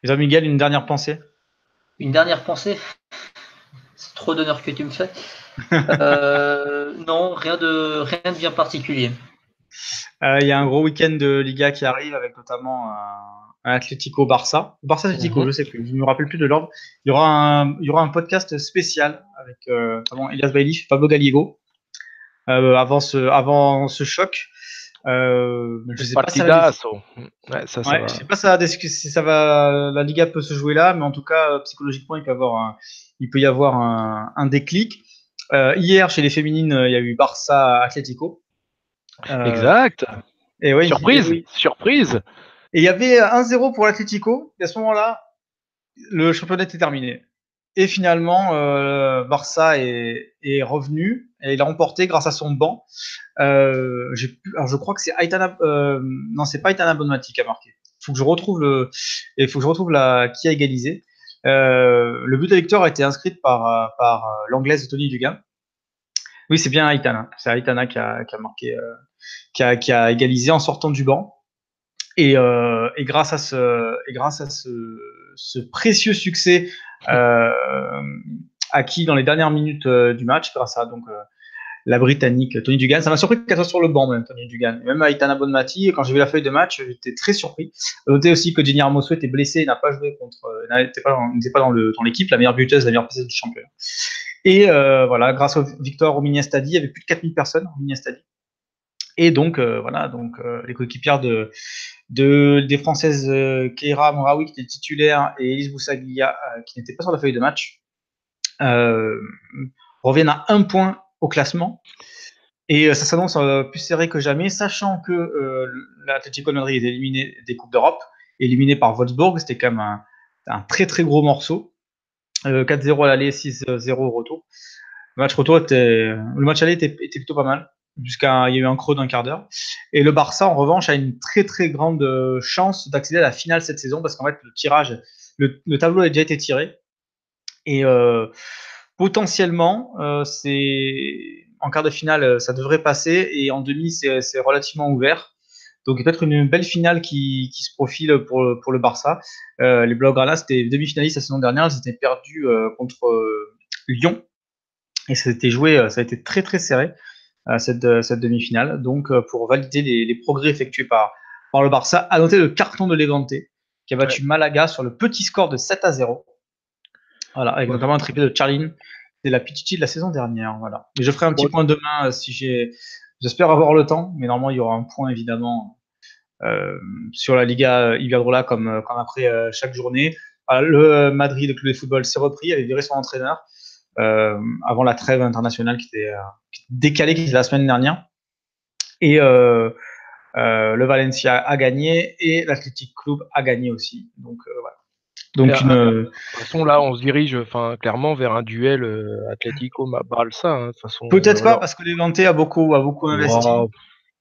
Les Miguel, une dernière pensée? Une dernière pensée? C'est trop d'honneur que tu me fais. Euh, non, rien de, rien de bien particulier. Euh, il y a un gros week-end de Liga qui arrive avec notamment un Atlético Barça. Barça Atlético, mhm. je sais plus, je me rappelle plus de l'ordre. Il y aura un, il y aura un podcast spécial avec euh, Elias Bailly, Pablo Gallego euh, avant ce, avant ce choc. Euh, je sais pas si ça va... ouais, ça, ça ouais, je sais pas ça, si ça va, la Liga peut se jouer là, mais en tout cas euh, psychologiquement il peut y avoir un, il peut y avoir un, un déclic. Euh, hier chez les féminines, il y a eu Barça Atlético. exact. Et ouais, surprise, surprise. Et il y avait 1-0 pour l'Atlético. Et à ce moment-là, le championnat était terminé. Et finalement, euh, Barça est, est, revenu et il a remporté grâce à son banc. Euh, alors je crois que c'est Aitana. Euh, non, c'est pas Aitana Bonmati qui a marqué. Faut que je retrouve le. Il faut que je retrouve la qui a égalisé. Euh, le but de victoire a été inscrit par par l'anglaise Tony Dugan. Oui, c'est bien Aitana. C'est Aitana qui a, qui a marqué, euh, qui, a, qui a égalisé en sortant du banc. Et, euh, et, grâce à ce, et grâce à ce, ce précieux succès euh, acquis dans les dernières minutes euh, du match, grâce à donc euh, la Britannique Tony Dugan, ça m'a surpris qu'elle soit sur le banc même Tony Dugan. même Aitana Bonmati, quand j'ai vu la feuille de match, j'étais très surpris. Notez aussi que Jenny Hermoso était blessé et n'a pas joué contre, n'était pas, n'était pas dans l'équipe, la meilleure buteuse, la meilleure pièce du championnat. Et euh, voilà, grâce au victoire au Mini Stadi, il y avait plus de 4000 personnes au Mini Stadi. Et donc, euh, voilà, donc euh, les coéquipières de, de, des Françaises euh, Keira Moraoui, qui était titulaire, et Elise Boussaglia, qui n'était pas sur la feuille de match, reviennent à un point au classement. Et ça s'annonce plus serré que jamais, sachant que l'Atlético de Madrid est éliminé des Coupes d'Europe, éliminé par Wolfsburg, c'était quand même un, un, très très gros morceau. 4-0 à l'aller, 6-0 au retour. Le match retour était, le match aller était plutôt pas mal jusqu'à il y a eu un creux d'un quart d'heure. Et le Barça, en revanche, a une très très grande euh, chance d'accéder à la finale cette saison parce qu'en fait, le tirage, le, tableau a déjà été tiré. Et euh, potentiellement, euh, c'est en quart de finale, ça devrait passer et en demi, c'est relativement ouvert. Donc peut-être une belle finale qui, qui, se profile pour, pour le Barça. Les Blaugrana, c'était demi-finalistes la saison dernière, ils étaient perdus contre Lyon et ça a été joué, ça a été très très serré cette, euh, cette demi-finale. Donc, euh, pour valider les, les, progrès effectués par, par le Barça, à noter le carton de Levante, qui a battu Malaga sur le petit score de 7 à 0. Voilà, avec notamment un triplé de Charline. C'est la Pichichi de la saison dernière. Voilà. Je ferai un petit point demain euh, si j'ai. J'espère avoir le temps, mais normalement il y aura un point évidemment euh, sur la Liga Iberdrola comme, comme après chaque journée. le Madrid, le club de football, s'est repris, avait viré son entraîneur euh, avant la trêve internationale qui était, décalé qui était la semaine dernière. Et euh, euh, le Valencia a gagné et l'Athletic Club a gagné aussi. Donc voilà. Donc une... de toute façon là on se dirige enfin clairement vers un duel euh, Atlético Barça hein, Peut-être pas parce que Levante a beaucoup a beaucoup investi.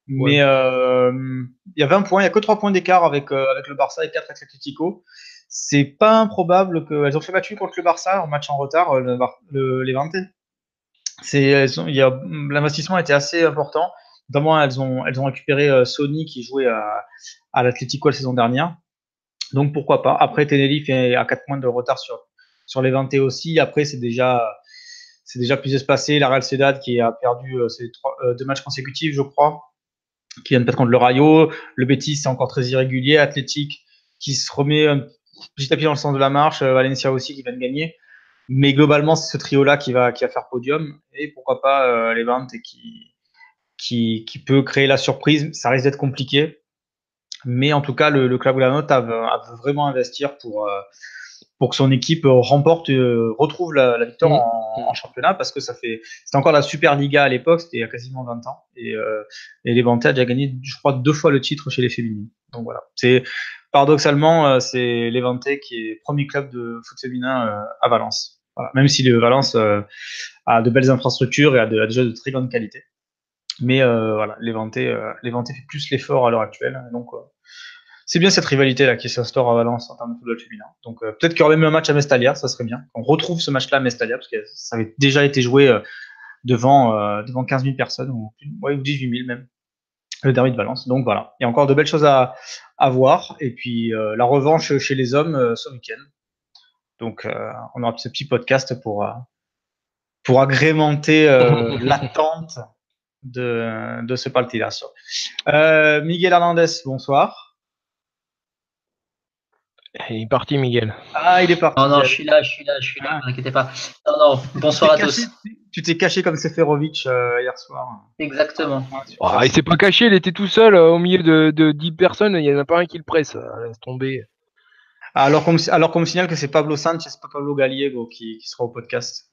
Mais il y a 20 points, il n'y a que 3 points d'écart avec, avec le Barça et 4 avec l'Atlético. C'est pas improbable qu'elles ont fait match contre le Barça en match en retard, le, le, les 20 c'est l'investissement été assez important. Notamment, elles ont, elles ont récupéré euh, Sony qui jouait à, à l'Atlético la saison dernière. Donc pourquoi pas. Après, Tenerife est à 4 points de retard sur, sur les 20 aussi. Après, c'est déjà, déjà plus espacé. La Real Sociedad qui a perdu euh, ses trois, euh, deux matchs consécutifs, je crois, qui vient de perdre contre le Rayo. Le Betis, c'est encore très irrégulier. Athletic qui se remet petit à petit dans le sens de la marche. Valencia aussi qui vient de gagner. Mais globalement, c'est ce trio-là qui va, qui va faire podium. Et pourquoi pas euh, les ventes qui, qui, qui peut créer la surprise. Ça risque d'être compliqué. Mais en tout cas, le, le club Granot a, a vraiment investir pour, euh, pour que son équipe remporte, euh, retrouve la, la victoire mmh. en, en, championnat parce que ça fait, c'était encore la Super Liga à l'époque, c'était il y a quasiment 20 ans. Et, euh, et Levante a déjà gagné, je crois, deux fois le titre chez les féminines. Donc voilà. C'est, paradoxalement, euh, c'est Levante qui est premier club de foot féminin à Valence. Même si le Valence a de belles infrastructures et a, de, a déjà de très grande qualité. Mais euh, voilà, Levante, euh, fait plus l'effort à l'heure actuelle. Donc, euh, c'est bien cette rivalité là qui s'instaure à Valence en termes de football féminin. Donc, euh, peut-être qu'il y aurait même un match à Mestalia, ça serait bien. On retrouve ce match-là à Mestalia parce que ça avait déjà été joué euh, devant, euh, devant 15 000 personnes ou, ou 18 000 même. Le derby de Valence. Donc voilà, il y a encore de belles choses à, à voir. Et puis la revanche chez les hommes ce week-end. Donc on aura ce petit podcast pour, pour agrémenter (laughs) l'attente de, de ce. Euh, Miguel Hernandez, bonsoir. Il est parti, Miguel. Ah, il est parti. Non, non, je suis là, je suis là, je suis là, ah. ne inquiétez pas. Non, non, bonsoir à tous. Tu t'es caché comme Seferovic euh, hier soir. Exactement. Ah, il s'est pas caché, il était tout seul euh, au milieu de, de 10 personnes, il n'y en a pas un qui le presse. Euh, laisse tomber. Alors qu'on alors me signale que c'est Pablo Sanchez, pas Pablo Gallego qui, qui sera au podcast.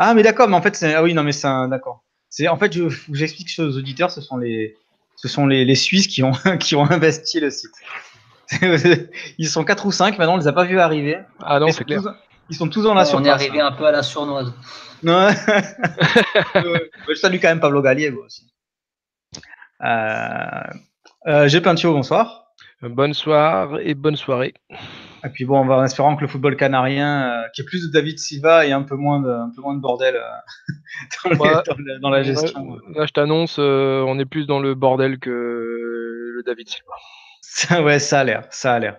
Ah, mais d'accord, mais en fait, c'est. Ah oui, non, mais c'est un. D'accord. C'est en fait, je vous explique aux auditeurs, ce sont les, ce sont les, les Suisses qui ont, (laughs) qui ont investi le site. (laughs) ils sont quatre ou cinq, maintenant on les a pas vus arriver. Ah non, c'est clair. Ils sont tous dans la surface. On est arrivé un peu à la sournoise. Non. (laughs) je salue quand même Pablo Gallego aussi. Euh, euh, J'ai Pintio, bonsoir. Bonsoir et bonne soirée. Et puis bon, on va en espérant que le football canarien, euh, qui est plus de David Silva et un peu moins de, un peu moins de bordel euh, (laughs) dans, la gestion. Là, je t'annonce, euh, on est plus dans le bordel que le David Silva. Ça, ouais, ça a l'air, ça a l'air.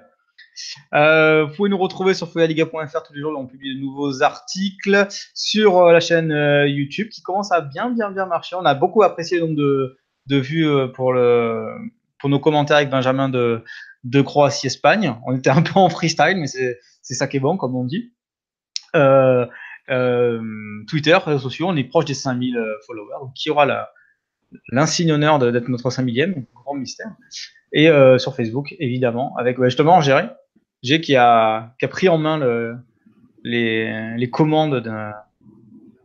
Euh, vous pouvez nous retrouver sur foyaliga.fr tous les jours, on publie de nouveaux articles sur la chaîne YouTube qui commence à bien, bien, bien marcher. On a beaucoup apprécié le nombre de, de vues pour, le, pour nos commentaires avec Benjamin de, de Croatie-Espagne. On était un peu en freestyle, mais c'est ça qui est bon, comme on dit. Euh, euh, Twitter, réseaux sociaux, on est proche des 5000 euh, followers. Qui aura l'insigne honneur d'être notre 5000e, grand mystère. Et euh, sur Facebook, évidemment, avec justement Géré, G qui a, qui a pris en main le, les, les commandes de,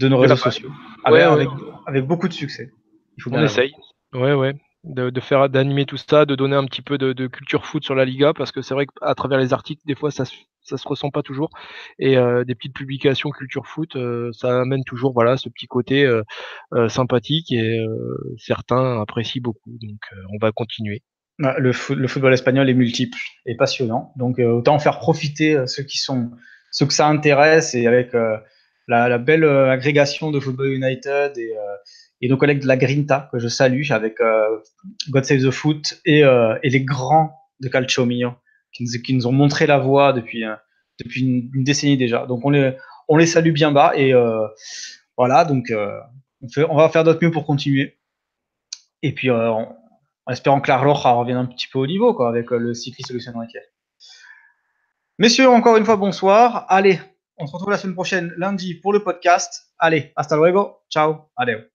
de nos réseaux sociaux. Ouais, avec, avec, beaucoup de succès. Il faut on essaye. Ouais, ouais de, faire d'animer tout ça, de donner un petit peu de, culture foot sur la Liga, parce que c'est vrai qu'à travers les articles, des fois, ça, ça se ressent pas toujours. Et euh, des petites publications culture foot, euh, ça amène toujours voilà ce petit côté euh, sympathique et certains apprécient beaucoup. Donc on va continuer. Bah, le, le, football espagnol est multiple et passionnant, donc autant faire profiter ceux qui sont ceux que ça intéresse et avec la, la, belle agrégation de Football United et et nos collègues de la Grinta, que je salue, avec euh, God Save the Foot et, euh, et, les grands de Calcio Mio, qui nous, qui nous ont montré la voie depuis, euh, depuis une, décennie déjà. Donc on les, on les salue bien bas et voilà, donc on, fait, on va faire notre mieux pour continuer. Et puis en espérant que la Roja revienne un petit peu au niveau quoi, avec le cycliste Lucien Riquet. Messieurs, encore une fois, bonsoir. Allez, on se retrouve la semaine prochaine, lundi, pour le podcast. Allez, hasta luego. Ciao. Adieu.